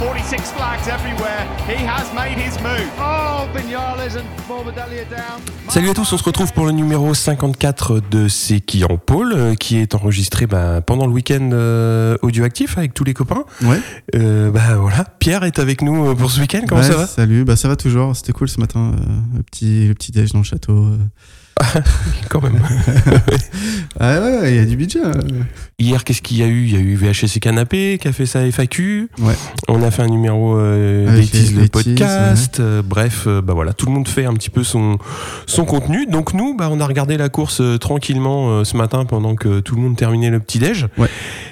46 flags everywhere. He has made his move. Oh, Vignales and Morbidelli down. Salut à tous, on se retrouve pour le numéro 54 de C'est qui en pôle, euh, qui est enregistré bah, pendant le week-end euh, audioactif avec tous les copains. Ouais. Euh, bah voilà, Pierre est avec nous pour ce week-end, comment Ouais, ça va? Salut, bah ça va toujours. C'était cool ce matin, euh, le petit le petit déj dans le château. Quand même. Ah ouais, il y a du budget. euh. Hier, qu'est-ce qu'il y a eu? Il y a eu VHS et Canapé qui a fait sa FAQ. Ouais. On a fait un numéro euh, Avec Bêtise, les le bêtises, podcast. Euh, bref, euh, bah voilà, tout le monde fait un petit peu son son contenu. Donc nous, bah on a regardé la course euh, tranquillement euh, ce matin pendant que tout le monde terminait le petit déj. Ouais.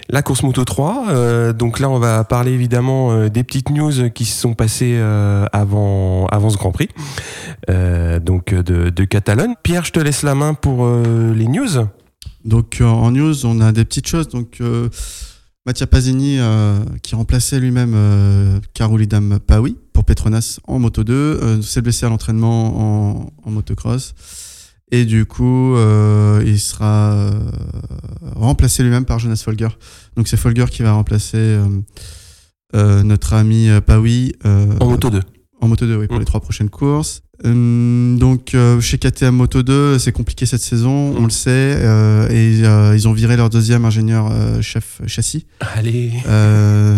La course Moto 3. euh, donc là, on va parler évidemment des petites news qui se sont passées avant avant ce Grand Prix. Donc de, de Catalogne. Pierre, je te laisse la main pour euh, les news. Donc euh, en news, on a des petites choses. Donc euh, Mattia Pasini qui remplaçait lui-même Karolidam Pawi pour Petronas en Moto 2, euh, s'est blessé à l'entraînement en, en motocross. Et du coup, euh, il sera euh, remplacé lui-même par Jonas Folger. Donc c'est Folger qui va remplacer euh, notre ami Pawi En Moto 2. en Moto 2, oui, pour Mm. les trois prochaines courses. Hum, donc, euh, chez KTM Moto 2, c'est compliqué cette saison, on le sait. euh, et euh, ils ont viré leur deuxième ingénieur chef châssis. Allez.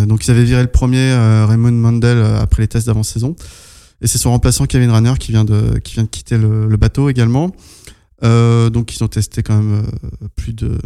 Donc, ils avaient viré le premier, Raymond Mandel, après les tests d'avant-saison. Et c'est son remplaçant, Kevin Ranner, qui vient de, qui vient de quitter le, le bateau également. Euh, donc, ils ont testé quand même euh, plus de,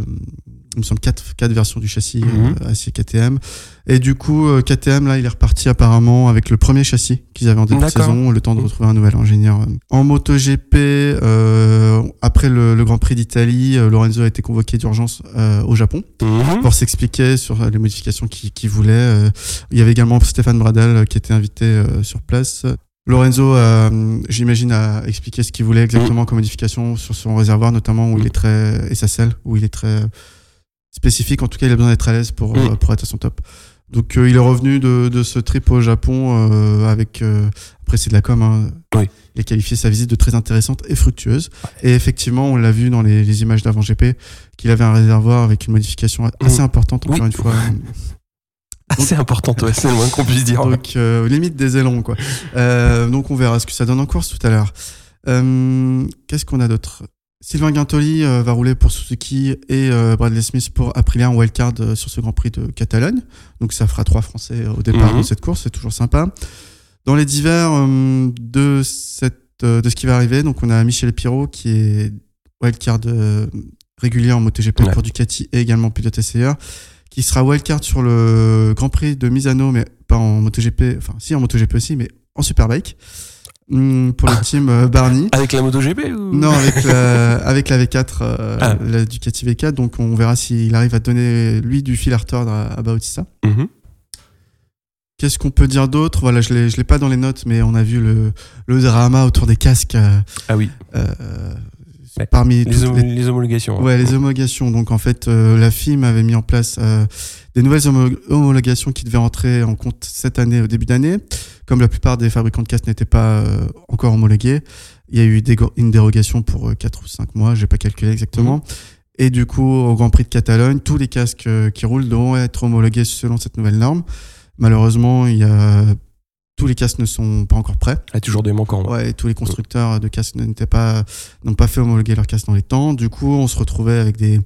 il me semble, quatre, quatre versions du châssis Mhm. euh, acier KTM. Et du coup, euh, KTM, là, il est reparti apparemment avec le premier châssis qu'ils avaient en début de saison, le temps de Mhm. retrouver un nouvel ingénieur. En MotoGP, euh, après le, le Grand Prix d'Italie, Lorenzo a été convoqué d'urgence euh, au Japon Mhm. pour s'expliquer sur les modifications qu'il voulait. Il y avait également Stéphane Bradel euh, qui était invité euh, sur place. Lorenzo, euh, j'imagine, a expliqué ce qu'il voulait exactement comme modification sur son réservoir, notamment où il est très selle, où il est très spécifique. En tout cas, il a besoin d'être à l'aise pour, Mm. pour être à son top. Donc, euh, il est revenu de, de ce trip au Japon euh, avec. euh, après, c'est de la com. hein. Oui. Il a qualifié sa visite de très intéressante et fructueuse. Et effectivement, on l'a vu dans les, les images d'avant GP, qu'il avait un réservoir avec une modification assez Mm. importante, encore Oui. une fois. C'est important, ouais, c'est le moins qu'on puisse dire. Donc, euh, limite des élans, quoi. Euh, donc, on verra ce que ça donne en course tout à l'heure. Euh, Qu'est-ce qu'on a d'autre? Sylvain Guintoli euh, va rouler pour Suzuki et Bradley Smith pour Aprilia en wildcard sur ce Grand Prix de Catalogne. Donc, ça fera trois Français au départ Mhm. de cette course, c'est toujours sympa. Dans les divers de, cette, de ce qui va arriver, donc on a Michel Pirot qui est wildcard régulier en MotoGP Ouais. pour Ducati et également pilote SCR qui sera wildcard sur le Grand Prix de Misano, mais pas en MotoGP, enfin si en MotoGP aussi, mais en Superbike, Hum, pour le team euh, Barney. Avec la MotoGP ou? Non, avec la, avec la V4, euh, Ah. la Ducati V4, donc on verra s'il arrive à donner lui du fil à retordre à, à Bautista. Mhm. Qu'est-ce qu'on peut dire d'autre? Voilà, je l'ai, je l'ai pas dans les notes, mais on a vu le, le drama autour des casques euh, Ah oui, Ouais. parmi les, toutes hom- les les homologations. Ouais, les homologations. Donc en fait, euh, la FIM avait mis en place euh, des nouvelles homo- homologations qui devaient entrer en compte cette année, au début d'année. Comme la plupart des fabricants de casques n'étaient pas euh, encore homologués, il y a eu des une dérogation pour euh, 4 ou 5 mois, j'ai pas calculé exactement. Et du coup, au Grand Prix de Catalogne, tous les casques qui roulent devront être homologués selon cette nouvelle norme. Malheureusement, il y a tous les casques ne sont pas encore prêts. Il y a toujours des manquants. ouais. Ouais, et tous les constructeurs de casques n'étaient pas, n'ont pas fait homologuer leurs casques dans les temps. Du coup, on se retrouvait avec des,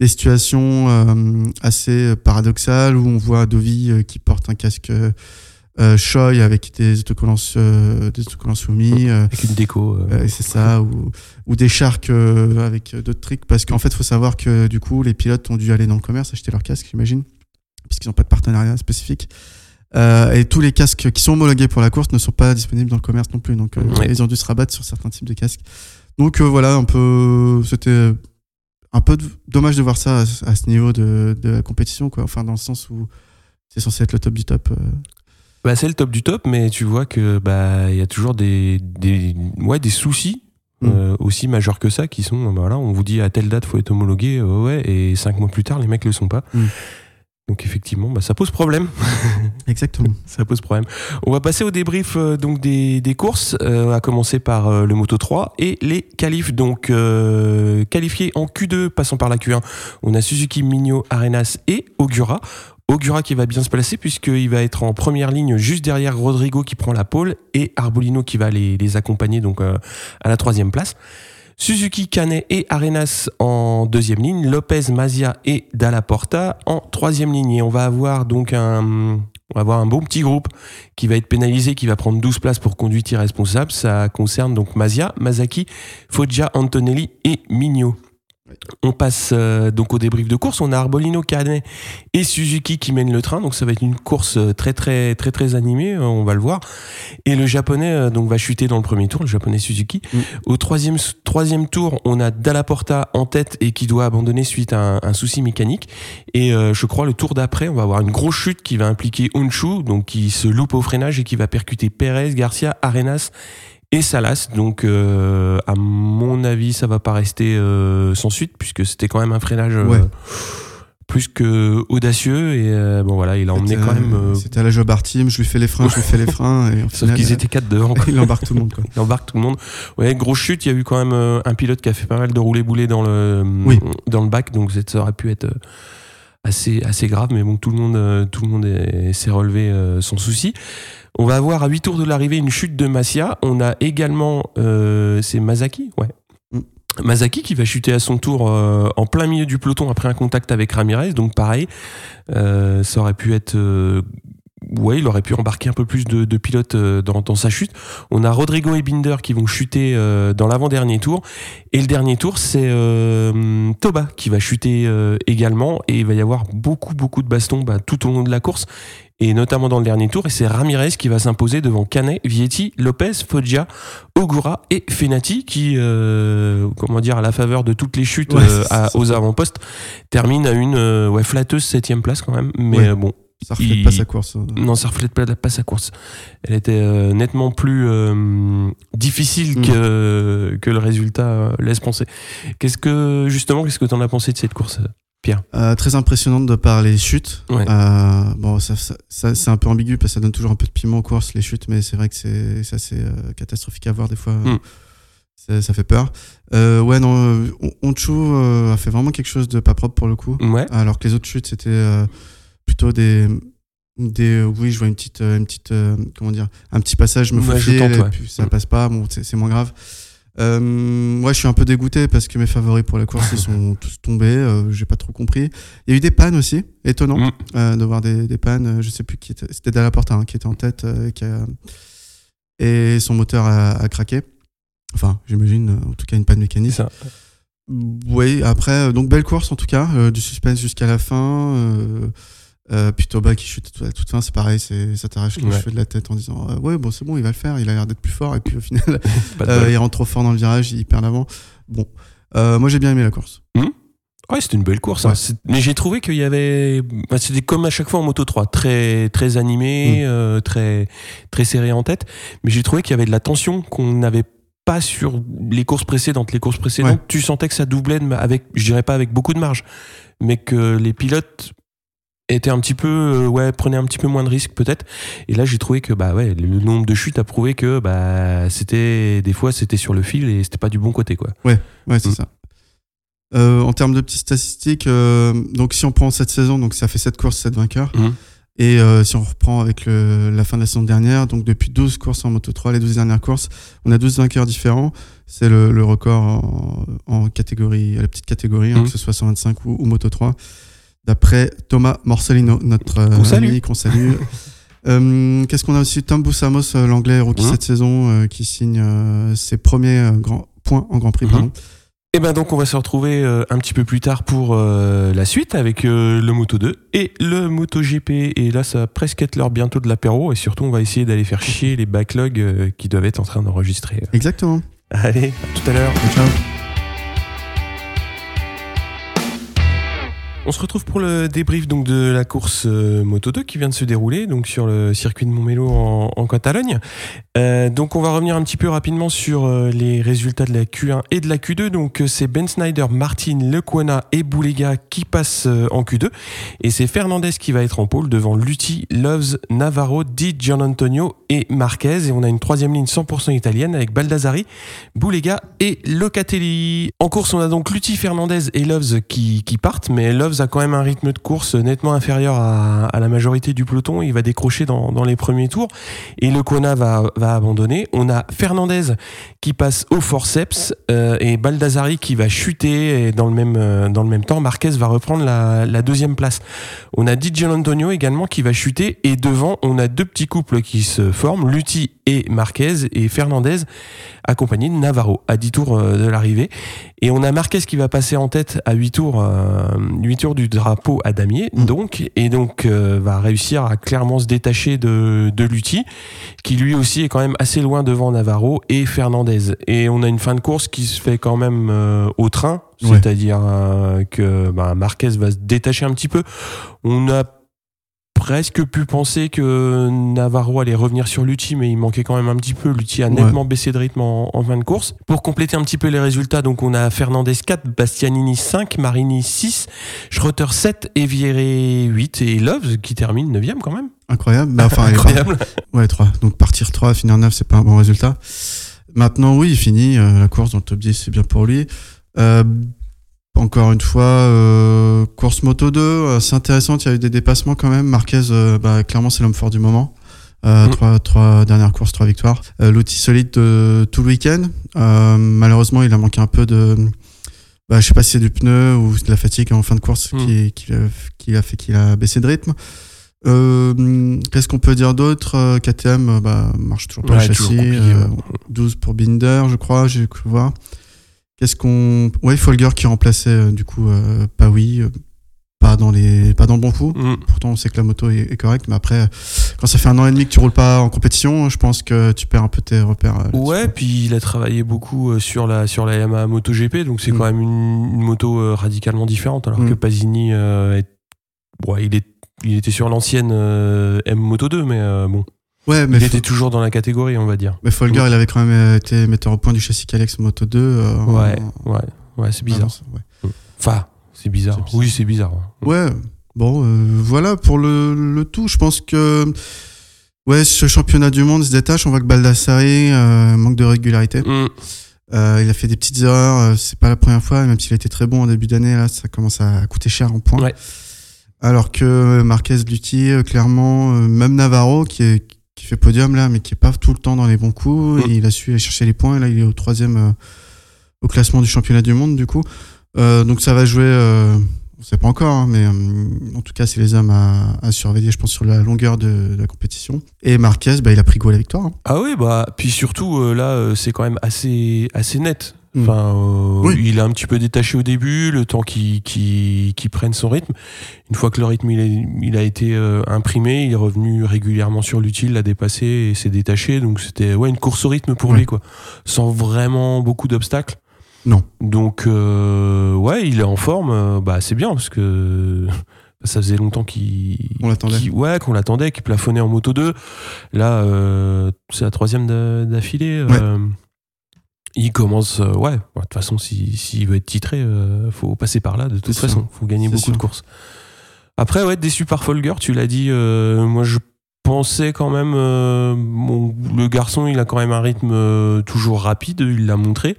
des situations euh, assez paradoxales où on voit Dovi euh, qui porte un casque euh, euh, Shoei avec des autocollants, euh, des autocollants soumis. euh, Avec une déco. euh. euh, c'est ça, ou, ou des sharks euh, avec euh, d'autres tricks. Parce qu'en fait, il faut savoir que du coup, les pilotes ont dû aller dans le commerce acheter leurs casques, j'imagine, puisqu'ils n'ont pas de partenariat spécifique. Euh, et tous les casques qui sont homologués pour la course ne sont pas disponibles dans le commerce non plus. Donc, euh, Ouais. ils ont dû se rabattre sur certains types de casques. Donc, euh, voilà, un peu. C'était un peu de- dommage de voir ça à, à ce niveau de, de la compétition, quoi. Enfin, dans le sens où c'est censé être le top du top. Bah, c'est le top du top, mais tu vois que bah il y a toujours des, des, ouais, des soucis Mm. euh, aussi majeurs que ça qui sont bah, voilà, on vous dit à telle date faut être homologué, euh, ouais, et cinq mois plus tard les mecs le sont pas. Mm. Donc effectivement, bah, ça pose problème. Exactement. ça pose problème. On va passer au débrief euh, donc des, des courses, euh, à commencer par euh, le Moto 3 et les qualifs. Donc euh, qualifiés en Q2, passant par la Q1, on a Suzuki, Migno, Arenas et Ogura. Ogura qui va bien se placer puisqu'il va être en première ligne juste derrière Rodrigo qui prend la pole et Arbolino qui va les, les accompagner donc à la troisième place. Suzuki, Canet et Arenas en deuxième ligne, Lopez, Mazia et Dalla Porta en troisième ligne. Et on va avoir donc un, on va avoir un bon petit groupe qui va être pénalisé, qui va prendre 12 places pour conduite irresponsable. Ça concerne donc Mazia, Mazaki, Foggia, Antonelli et Migno. On passe euh, donc au débrief de course. On a Arbolino, Canet et Suzuki qui mènent le train. Donc ça va être une course euh, très très très très animée. euh, On va le voir. Et le japonais euh, donc va chuter dans le premier tour. Le japonais Suzuki. Mm. Au troisième troisième tour, on a Dalla Porta en tête et qui doit abandonner suite à un, un souci mécanique. Et euh, je crois le tour d'après, on va avoir une grosse chute qui va impliquer Unshu, donc qui se loupe au freinage et qui va percuter Perez, Garcia, Arenas et Salas. Donc, euh, à mon avis, ça va pas rester euh, sans suite puisque c'était quand même un freinage euh, Ouais. plus que audacieux. Et euh, bon, voilà, il a emmené C'était, quand même. euh, C'était à la Jobar Team, je lui fais les freins, je lui fais les freins. Et au sauf qu'ils étaient quatre devant. quoi. il embarque tout le monde. Quoi. Il embarque tout le monde. Ouais, grosse chute. Il y a eu quand même un pilote qui a fait pas mal de rouler bouler dans le Oui. dans le bac, donc ça aurait pu être assez assez grave. Mais bon, tout le monde euh, tout le monde est- s'est relevé euh, sans souci. On va avoir à 8 tours de l'arrivée une chute de Masia. On a également euh, c'est Mazaki, ouais. Mm. Mazaki qui va chuter à son tour euh, en plein milieu du peloton après un contact avec Ramirez. Donc pareil, euh, ça aurait pu être euh, ouais, il aurait pu embarquer un peu plus de, de pilotes euh, dans, dans sa chute. On a Rodrigo et Binder qui vont chuter euh, dans l'avant-dernier tour. Et le dernier tour, c'est euh, Toba qui va chuter euh, également. Et il va y avoir beaucoup, beaucoup de bastons bah, tout au long de la course. Et notamment dans le dernier tour. Et c'est Ramirez qui va s'imposer devant Canet, Vietti, Lopez, Foggia, Ogura et Fenati qui, euh, comment dire, à la faveur de toutes les chutes Ouais, euh, à- aux avant-postes, termine à une euh, ouais, flatteuse septième place quand même. Mais Ouais. bon, Ça reflète Il- pas sa course. euh. non, ça reflète pas, pas sa course. Elle était euh, nettement plus euh, difficile Mm. que, que le résultat euh, laisse penser. Qu'est-ce que, justement, qu'est-ce que tu en as pensé de cette course Euh, très impressionnante de par les chutes. Ouais. Euh, bon, ça, ça- ça- c'est un peu ambigu parce que ça donne toujours un peu de piment aux courses, les chutes, mais c'est vrai que c'est c'est assez euh, catastrophique à voir des fois. Mm. Ça, ça fait peur. Euh, ouais, non, euh, a fait vraiment quelque chose de pas propre pour le coup. Ouais. Alors que les autres chutes, c'était euh, plutôt des. Des, oui, je vois une petite, euh, une petite, euh, comment dire, un petit passage, je me Ouais, faufile, ouais. ça Mm. passe pas, bon, c'est moins grave. Euh, ouais, je suis un peu dégoûté parce que mes favoris pour la course ils sont tous tombés. euh, J'ai pas trop compris. Il y a eu des pannes aussi, étonnant Mm. euh, de voir des, des pannes. Je sais plus qui était. C'était Dalla Porta hein, qui était en tête qui a- et son moteur a, a craqué. Enfin, j'imagine, en tout cas une panne mécanique. ça. Oui, après, donc belle course en tout cas, du suspense jusqu'à la fin. Euh, puis Toba qui chute à toute fin, c'est pareil, ça t'arrache les Ouais. cheveux de la tête en disant euh, ouais bon c'est bon il va le faire, il a l'air d'être plus fort et puis au final euh, il rentre trop fort dans le virage, il perd l'avant. Bon, moi j'ai bien aimé la course. Ouais, c'était une belle course. hein. Ouais. Mais j'ai trouvé qu'il y avait. bah, C'était comme à chaque fois en Moto 3, très, très animé, Mm. euh, très, très serré en tête. Mais j'ai trouvé qu'il y avait de la tension qu'on n'avait pas sur les courses précédentes. Les courses précédentes, Ouais. tu sentais que ça doublait, avec, je dirais pas avec beaucoup de marge, mais que les pilotes étaient un petit peu, euh, ouais, prenaient un petit peu moins de risques peut-être. Et là, j'ai trouvé que, bah ouais, le nombre de chutes a prouvé que, bah, c'était, des fois, c'était sur le fil et c'était pas du bon côté, quoi. Ouais, c'est Mm. ça. Euh, en termes de petites statistiques, euh, donc si on prend cette saison, donc ça fait 7 courses, 7 vainqueurs. Mhm. Et si on reprend avec le- la fin de la saison dernière, donc depuis 12 courses en Moto 3, les 12 dernières courses, on a 12 vainqueurs différents. C'est le, le record en, en catégorie, la petite catégorie, hein, Mhm. que ce soit 125 ou, ou Moto 3. D'après Thomas Morcellino, notre euh, salue. ami qu'on salue. Euh, Qu'est-ce qu'on a aussi? Tom Boussamos, euh, l'anglais rookie Mhm. cette saison, euh, qui signe euh, ses premiers euh, grands points en Grand Prix. Mhm. pardon. Et ben donc on va se retrouver un petit peu plus tard pour la suite avec le Moto 2 et le Moto GP et là ça va presque être l'heure bientôt de l'apéro et surtout on va essayer d'aller faire chier les backlogs qui doivent être en train d'enregistrer. Exactement. Allez, à tout à l'heure. Ciao. On se retrouve pour le débrief donc de la course euh, Moto 2 qui vient de se dérouler donc sur le circuit de Montmelo en, Catalogne. Euh, donc on va revenir un petit peu rapidement sur euh, les résultats de la Q1 et de la Q2. Donc c'est Ben Snyder, Martin, Lequana et Boulega qui passent en Q2 et c'est Fernandez qui va être en pôle devant Lutti, Loves, Navarro, Di Gianantonio et Marquez et on a une troisième ligne 100% italienne avec Baldassari, Boulega et Locatelli. En course on a donc Lutti, Fernandez et Loves qui, qui partent mais Loves a quand même un rythme de course nettement inférieur à, la majorité du peloton. Il va décrocher dans, les premiers tours et le Kona va, abandonner. On a Fernandez qui passe au forceps euh, et Baldassari qui va chuter et dans le même, euh, dans le même temps, Marquez va reprendre la, deuxième place. On a Di Gianantonio également qui va chuter et devant, on a deux petits couples qui se forment, Lutti et Marquez et Fernandez accompagné de Navarro à 10 tours euh, de l'arrivée. Et on a Marquez qui va passer en tête à 8 tours, euh, 8 tours du drapeau à damier, Mm. donc, et donc euh, va réussir à clairement se détacher de, de Lutti, qui lui aussi est quand même assez loin devant Navarro et Fernandez. Et on a une fin de course qui se fait quand même euh, au train, Ouais. c'est-à-dire euh, que bah, Marquez va se détacher un petit peu. On a presque pu penser que Navarro allait revenir sur Lutti, mais il manquait quand même un petit peu. Lutti a Ouais. nettement baissé de rythme en, en fin de course. Pour compléter un petit peu les résultats, donc on a Fernandez 4, Bastianini 5, Marini 6, Schroeter 7, Eviere 8 et Loves qui termine 9 quand même. Incroyable. Bah, enfin, Incroyable. pas- Ouais, 3. Donc partir 3, finir 9, c'est pas un bon résultat. Maintenant, oui, il finit euh, la course dans le top 10, c'est bien pour lui. Euh, encore une fois, euh, course moto 2, euh, c'est intéressant, il y a eu des dépassements quand même. Marquez, euh, bah, clairement, c'est l'homme fort du moment. Euh, Mm. trois, trois dernières courses, trois victoires. Euh, L'outil solide de tout le week-end. Euh, malheureusement, il a manqué un peu de. Bah, je sais pas si c'est du pneu ou de la fatigue en fin de course Mm. qui, qui, a, qui a fait qu'il a baissé de rythme. Qu'est-ce qu'on peut dire d'autre? KTM bah, marche toujours pas Ouais, le châssis. compliqué, euh, ouais. 12 pour Binder, je crois, j'ai cru voir. Qu'est-ce qu'on. Ouais, Folger qui remplaçait euh, du coup euh, Pawi. euh, pas dans les pas dans le bon coup. Mm. Pourtant, on sait que la moto est, est correcte, mais après, quand ça fait un an et demi que tu roules pas en compétition, je pense que tu perds un peu tes repères. Ouais, puis il a travaillé beaucoup sur la sur la Yamaha MotoGP, donc c'est Mm. quand même une, une moto radicalement différente. Alors Mm. que Pasini, euh, est, ouais, il est il était sur l'ancienne euh, M Moto 2, mais euh, bon, Ouais, mais, il était toujours dans la catégorie, on va dire. mais Folger, il avait quand même euh, été metteur au point du châssis Calex Moto 2. euh, en- Ouais, ouais, ouais, c'est bizarre. Ah, ouais. Enfin, c'est bizarre. Oui, c'est bizarre. hein. Ouais, bon, euh, voilà pour le, le tout. Je pense que ouais, ce championnat du monde se détache. On voit que Baldassari euh, manque de régularité. Mm. Il a fait des petites erreurs. C'est pas la première fois, même s'il a été très bon en début d'année. Là, ça commence à coûter cher en points. Ouais. Alors que Marquez, Lutti, clairement, même Navarro qui est qui fait podium là, mais qui est pas tout le temps dans les bons coups. Mm. Il a su aller chercher les points. Là, il est au troisième euh, au classement du championnat du monde du coup. Euh, donc ça va jouer. euh, on sait pas encore, hein, mais euh, en tout cas, c'est les hommes à, à surveiller, je pense, sur la longueur de, de la compétition. Et Marquez, bah, il a pris goût à la victoire. hein. Ah oui, bah puis surtout là, c'est quand même assez assez net. Mm. Enfin, euh, Oui. il est un petit peu détaché au début, le temps qu'il qu'il qu'il prenne son rythme. Une fois que le rythme il, est- il a été euh, imprimé, il est revenu régulièrement sur l'utile, l'a dépassé et s'est détaché. Donc c'était ouais une course au rythme pour Ouais. lui quoi, sans vraiment beaucoup d'obstacles. Non. Donc euh, ouais, il est en forme. euh, bah c'est bien parce que ça faisait longtemps qu'il On l'attendait. qu'il- ouais qu'on l'attendait, qu'il plafonnait en moto 2. Là, euh, c'est la troisième d'a- d'affilée. euh, il commence, euh, ouais. De toute façon, s'il s'il veut être titré, euh, faut passer par là. De toute façon, sûr. faut gagner beaucoup sûr. de courses. Après, ouais, déçu par Folger, tu l'as dit. euh, moi, je pensais quand même. euh, bon, le garçon, il a quand même un rythme toujours rapide. Il l'a montré.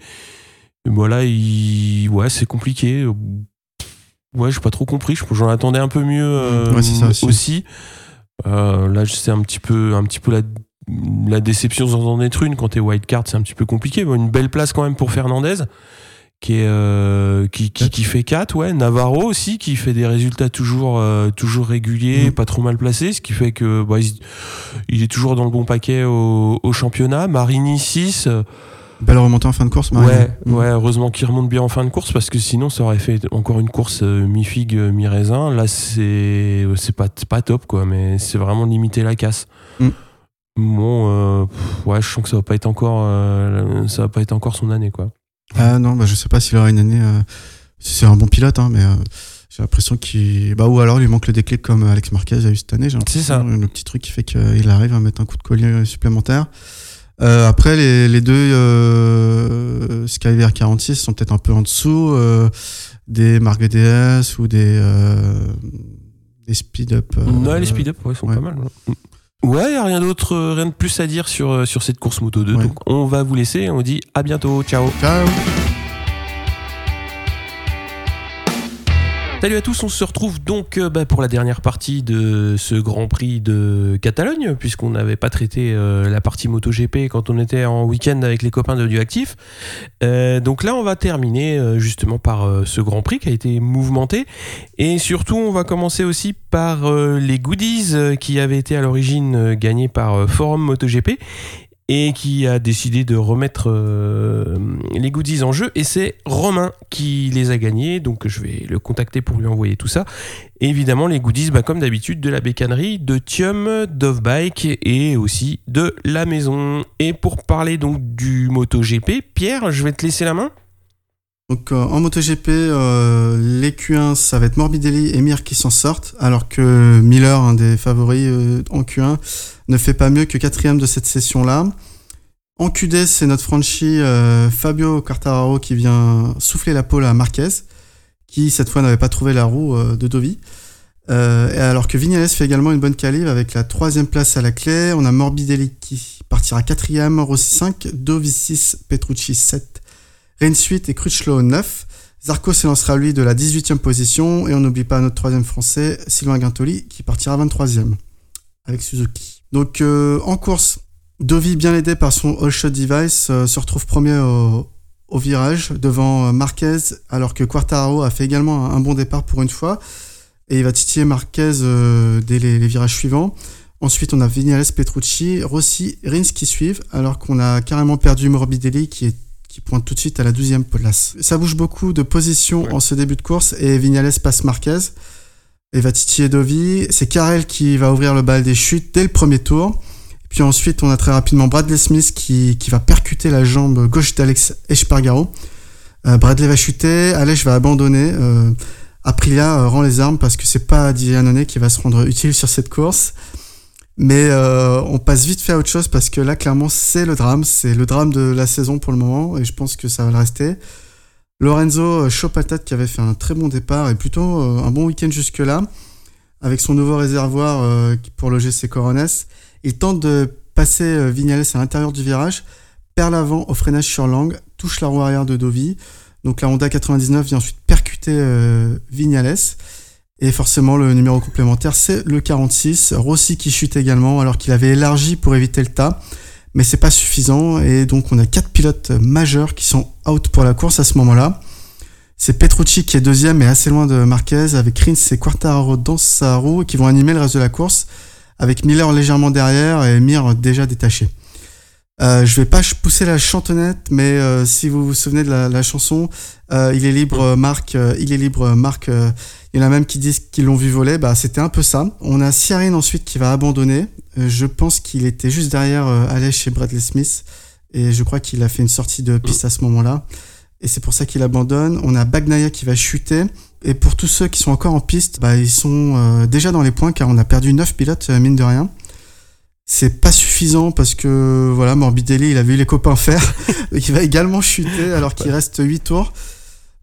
Et voilà, il, ouais, c'est compliqué. Ouais, j'ai pas trop compris. Je- J'en attendais un peu mieux Ouais, c'est ça aussi. Euh, là, c'est un petit peu, un petit peu la, la déception sans en être une. Quand t'es white card, c'est un petit peu compliqué. Bon, une belle place quand même pour Fernandez, qui est, euh, qui, qui, qui fait 4 ouais. Navarro aussi, qui fait des résultats toujours, euh, toujours réguliers, Mhm. pas trop mal placés, ce qui fait que bah, il, il est toujours dans le bon paquet au, au championnat. Marini 6. euh, Belle remontée en fin de course, Marie. Ouais, Mm. ouais, heureusement qu'il remonte bien en fin de course parce que sinon ça aurait fait encore une course euh, mi-figue, mi-raisin. Là, c'est c'est pas, pas top quoi, mais c'est vraiment limiter la casse. Mm. Bon, euh, pff, ouais, je sens que ça va pas être encore, euh, ça va pas être encore son année quoi. Ah non, bah, je sais pas s'il aura une année. euh, c'est un bon pilote, hein, mais euh, J'ai l'impression qu'il. Bah, ou alors il lui manque le déclic comme Alex Marquez a eu cette année. j'ai C'est ça. Le petit truc qui fait qu'il arrive à mettre un coup de collier supplémentaire. Euh, après, les, les deux euh, Skyver 46 sont peut-être un peu en dessous euh, des Mark DS ou des, euh, des Speed Up. euh, Non, les speed-up, ouais, sont ouais. pas mal. Ouais, Ouais, y a rien d'autre, euh, rien de plus à dire sur, euh, sur cette course Moto 2. Ouais. Donc, on va vous laisser. On dit à bientôt. Ciao. Ciao! Salut à tous, on se retrouve donc euh, bah, pour la dernière partie de ce Grand Prix de Catalogne, puisqu'on n'avait pas traité euh, la partie MotoGP quand on était en week-end avec les copains de Duactif. Euh, donc là, on va terminer justement par ce Grand Prix qui a été mouvementé. Et surtout, on va commencer aussi par les goodies qui avaient été à l'origine gagnés par Forum MotoGP et qui a décidé de remettre euh, les goodies en jeu. Et c'est Romain qui les a gagnés donc je vais le contacter pour lui envoyer tout ça. Évidemment les goodies bah, comme d'habitude de la bécannerie de Thium, Dovebike et aussi de la maison. Et pour parler donc du MotoGP Pierre je vais te laisser la main Donc euh, en MotoGP, euh, les Q1, ça va être Morbidelli et Mir qui s'en sortent, alors que Miller, un des favoris euh, en Q1, ne fait pas mieux que quatrième de cette session-là. En QD, c'est notre franchi Fabio Quartararo qui vient souffler la pole à Marquez, qui cette fois n'avait pas trouvé la roue de Dovi. Alors que Vignales fait également une bonne calibre avec la troisième place à la clé. On a Morbidelli qui partira quatrième, Rossi 5, Dovi 6, Petrucci 7, Rins 8 et Crutchlow 9. Zarco s'élancera lui de la 18e position et on n'oublie pas notre troisième français, Sylvain Guintoli, qui partira 23e avec Suzuki. Donc euh, en course, Dovi, bien aidé par son all shot device, euh, se retrouve premier au, virage devant euh, Marquez, alors que Quartararo a fait également un, bon départ pour une fois. Et il va titiller Marquez dès les, virages suivants. Ensuite, on a Vignales, Petrucci, Rossi, Rins qui suivent, alors qu'on a carrément perdu Morbidelli qui est qui pointe tout de suite à la 12e place. Ça bouge beaucoup de positions en ce début de course et Vignales passe Marquez et va titiller Dovi. C'est Carrel qui va ouvrir le bal des chutes dès le premier tour. Puis ensuite, on a très rapidement Bradley Smith qui, qui va percuter la jambe gauche d'Alex Espargaro. Euh, Bradley va chuter, Aleix va abandonner. Euh, Aprilia euh, rend les armes parce que c'est pas Dianone qui va se rendre utile sur cette course. Mais euh, on passe vite fait à autre chose parce que là, clairement, c'est le drame. C'est le drame de la saison pour le moment et je pense que ça va le rester. Lorenzo euh, chaud patate qui avait fait un très bon départ et plutôt euh, un bon week-end jusque-là avec son nouveau réservoir pour loger ses Corones. Il tente de passer Vignales à l'intérieur du virage, perd l'avant au freinage sur l'angle, touche la roue arrière de Dovi. Donc la Honda 99 vient ensuite percuter Vignales. Et forcément, le numéro complémentaire, c'est le 46. Rossi qui chute également, alors qu'il avait élargi pour éviter le tas. Mais c'est pas suffisant. Et donc, on a quatre pilotes majeurs qui sont out pour la course à ce moment-là. C'est Petrucci qui est deuxième et assez loin de Marquez, avec Rins et Quartararo dans sa roue, qui vont animer le reste de la course, avec Miller légèrement derrière et Mir déjà détaché. Euh, je vais pas pousser la chantonnette, mais euh, si vous vous souvenez de la, chanson, euh, il est libre, Marc, il est libre, Marc. il y en a même qui disent qu'ils l'ont vu voler. Bah, c'était un peu ça. On a Siarin ensuite qui va abandonner. Je pense qu'il était juste derrière Aleix et Bradley Smith, et je crois qu'il a fait une sortie de piste à ce moment-là. Et c'est pour ça qu'il abandonne. On a Bagnaia qui va chuter. Et pour tous ceux qui sont encore en piste, bah, ils sont déjà dans les points car on a perdu 9 pilotes, mine de rien. C'est pas suffisant parce que voilà, Morbidelli, il a vu les copains faire. Donc il va également chuter alors qu'il reste 8 tours.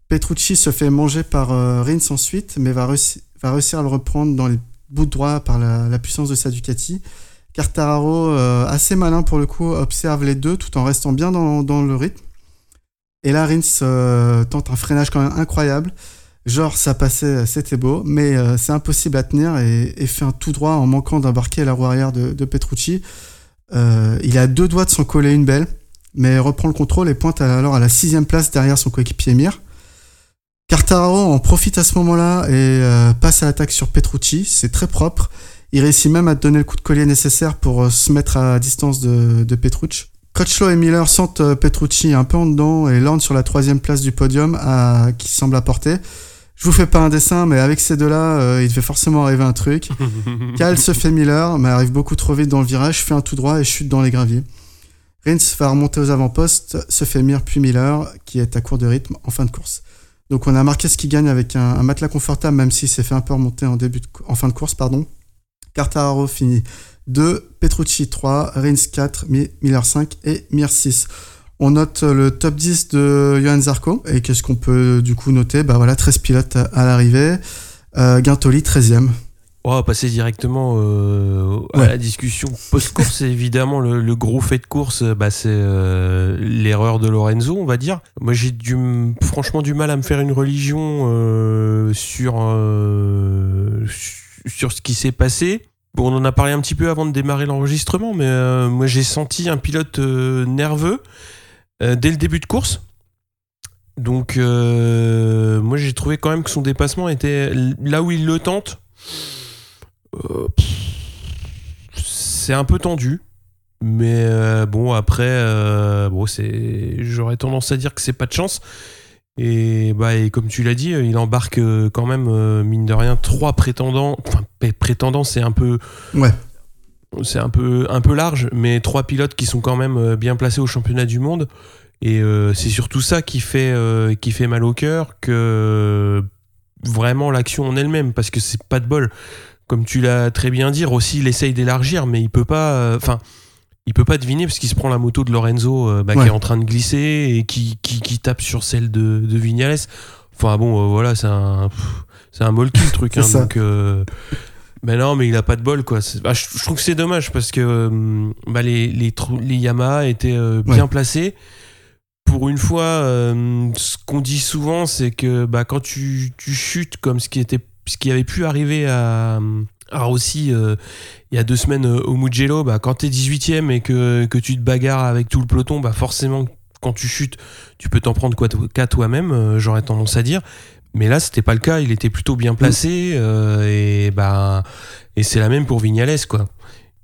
Petrucci se fait manger par euh, Rins ensuite, mais va, réussi- va réussir à le reprendre dans les bouts de droit par la, la puissance de sa Ducati. Quartararo, euh, assez malin pour le coup, observe les deux tout en restant bien dans, dans le rythme. Et là, Rins euh, tente un freinage quand même incroyable. Genre, ça passait, c'était beau, mais euh, c'est impossible à tenir et, fait un tout droit en manquant d'embarquer la roue arrière de, Petrucci. Euh, il a deux doigts de s'en coller une belle, mais reprend le contrôle et pointe alors à la sixième place derrière son coéquipier Mir. Quartararo en profite à ce moment-là et euh, passe à l'attaque sur Petrucci. C'est très propre. Il réussit même à donner le coup de collier nécessaire pour se mettre à distance de, Petrucci. Crutchlow et Miller sentent Petrucci un peu en dedans et landent sur la troisième place du podium qui semble apporter. Je vous fais pas un dessin, mais avec ces deux-là, euh, il devait forcément arriver un truc. Cal se fait Miller, mais arrive beaucoup trop vite dans le virage, fait un tout droit et chute dans les graviers. Rins va remonter aux avant-postes, se fait Mir puis Miller, qui est à court de rythme en fin de course. Donc on a marqué ce qui gagne avec un, matelas confortable, même s'il s'est fait un peu remonter en, début en fin de course. pardon. Cartararo finit 2, Petrucci 3, Rins 4, Miller 5 et Mir 6. On note le top 10 de Johan Zarco. Et qu'est-ce qu'on peut du coup noter? Bah voilà, 13 pilotes à l'arrivée. Euh, Guintoli 13e. On va passer directement euh, à la discussion post-course. évidemment, le, gros fait de course, bah, c'est euh, l'erreur de Lorenzo, on va dire. Moi, j'ai du, franchement du mal à me faire une religion sur, sur ce qui s'est passé. Bon, on en a parlé un petit peu avant de démarrer l'enregistrement, mais moi, j'ai senti un pilote nerveux dès le début de course. Donc, moi, j'ai trouvé quand même que son dépassement était là où il le tente euh, c'est un peu tendu. Mais euh, bon, après, euh, j'aurais tendance à dire que c'est pas de chance. Et, bah, comme tu l'as dit, il embarque quand même, mine de rien, trois prétendants. Enfin, prétendants, c'est un peu. Ouais. C'est un peu, un peu large, mais trois pilotes qui sont quand même bien placés au championnat du monde. Et c'est surtout ça qui fait, qui fait mal au cœur que vraiment l'action en elle-même, parce que c'est pas de bol comme tu l'as très bien dit, Rossi il essaye d'élargir, mais il peut pas. Euh, enfin. il peut pas deviner parce qu'il se prend la moto de Lorenzo euh, bah, qui est en train de glisser et qui, qui, tape sur celle de, de Vignales. Enfin bon, euh, voilà, c'est un, c'est un molki le truc. Hein, donc, mais non, mais il a pas de bol quoi. Bah, je, trouve que c'est dommage parce que bah, les, les, les Yamaha étaient bien placés. Pour une fois, ce qu'on dit souvent, c'est que bah, quand tu, tu chutes comme ce qui était ce qui avait pu arriver à, Rossi euh, il y a deux semaines euh, au Mugello, bah, quand tu es 18ème et que, que, tu te bagarres avec tout le peloton, bah forcément, quand tu chutes, tu peux t'en prendre qu'à toi-même, euh, j'aurais tendance à dire. Mais là, c'était pas le cas, il était plutôt bien placé et, bah, et c'est la même pour Vignales, quoi.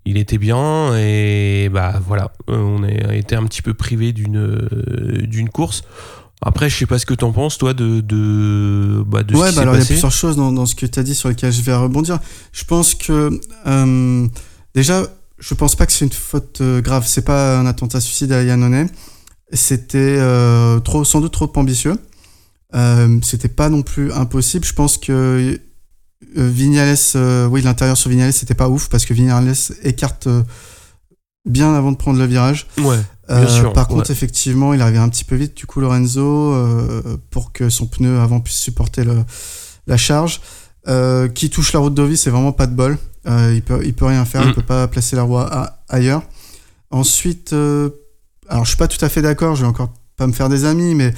Il était bien et bah voilà, on a été un petit peu privé d'une d'une course. Après, je sais pas ce que t'en penses, toi, de, de, bah, de ouais, ce qui bah alors il y a plusieurs choses dans, dans ce que tu as dit sur lesquelles je vais rebondir. Je pense que, euh, déjà, je pense pas que c'est une faute euh, grave. C'est pas un attentat suicide à Yannone. C'était euh, trop, sans doute trop ambitieux. Euh, c'était pas non plus impossible. Je pense que euh, Vignales, euh, oui, l'intérieur sur Vignales, c'était pas ouf parce que Vignales écarte bien avant de prendre le virage. Ouais. Euh, par contre, effectivement, il arrivait un petit peu vite, du coup, Lorenzo, pour que son pneu avant puisse supporter le, la charge. Qui touche la route d'Ovi, c'est vraiment pas de bol. Il, peut, il peut rien faire, il mm. peut pas placer la roue ailleurs. Ensuite, alors je suis pas tout à fait d'accord, je vais encore pas me faire des amis, mais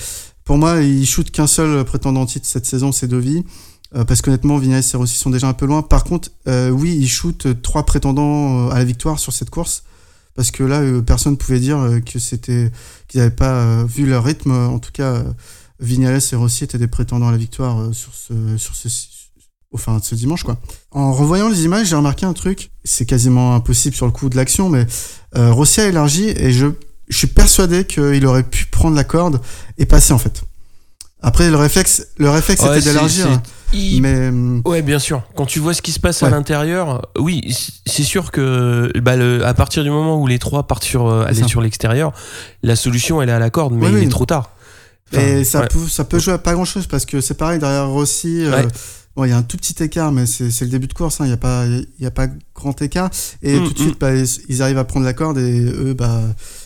pour moi, il shoot qu'un seul prétendant titre cette saison, c'est Dovi. parce qu'honnêtement, Vignales et Rossi sont déjà un peu loin. Par contre, oui, il shoot trois prétendants à la victoire sur cette course parce que là, euh, personne ne pouvait dire euh, que c'était qu'ils n'avaient pas euh, vu leur rythme. En tout cas, Vignales et Rossi étaient des prétendants à la victoire sur ce, sur ce, enfin, ce dimanche, quoi. En revoyant les images, j'ai remarqué un truc. C'est quasiment impossible sur le coup de l'action, mais Rossi a élargi et je, je suis persuadé qu'il aurait pu prendre la corde et passer, en fait. Après, le réflexe, le réflexe était d'élargir. Mais ouais, bien sûr. Quand tu vois ce qui se passe à l'intérieur, oui, c'est sûr que bah, le, à partir du moment où les trois partent sur euh, aller sur l'extérieur, la solution elle est à la corde, mais il est trop tard. et ça peut ça peut jouer à pas grand chose parce que c'est pareil derrière Rossi. Euh, bon, il y a un tout petit écart, mais c'est le début de course. Hein, il n'y a pas il y a pas grand écart. Et mm, tout de suite, mm. bah, ils, arrivent à prendre la corde et eux, bah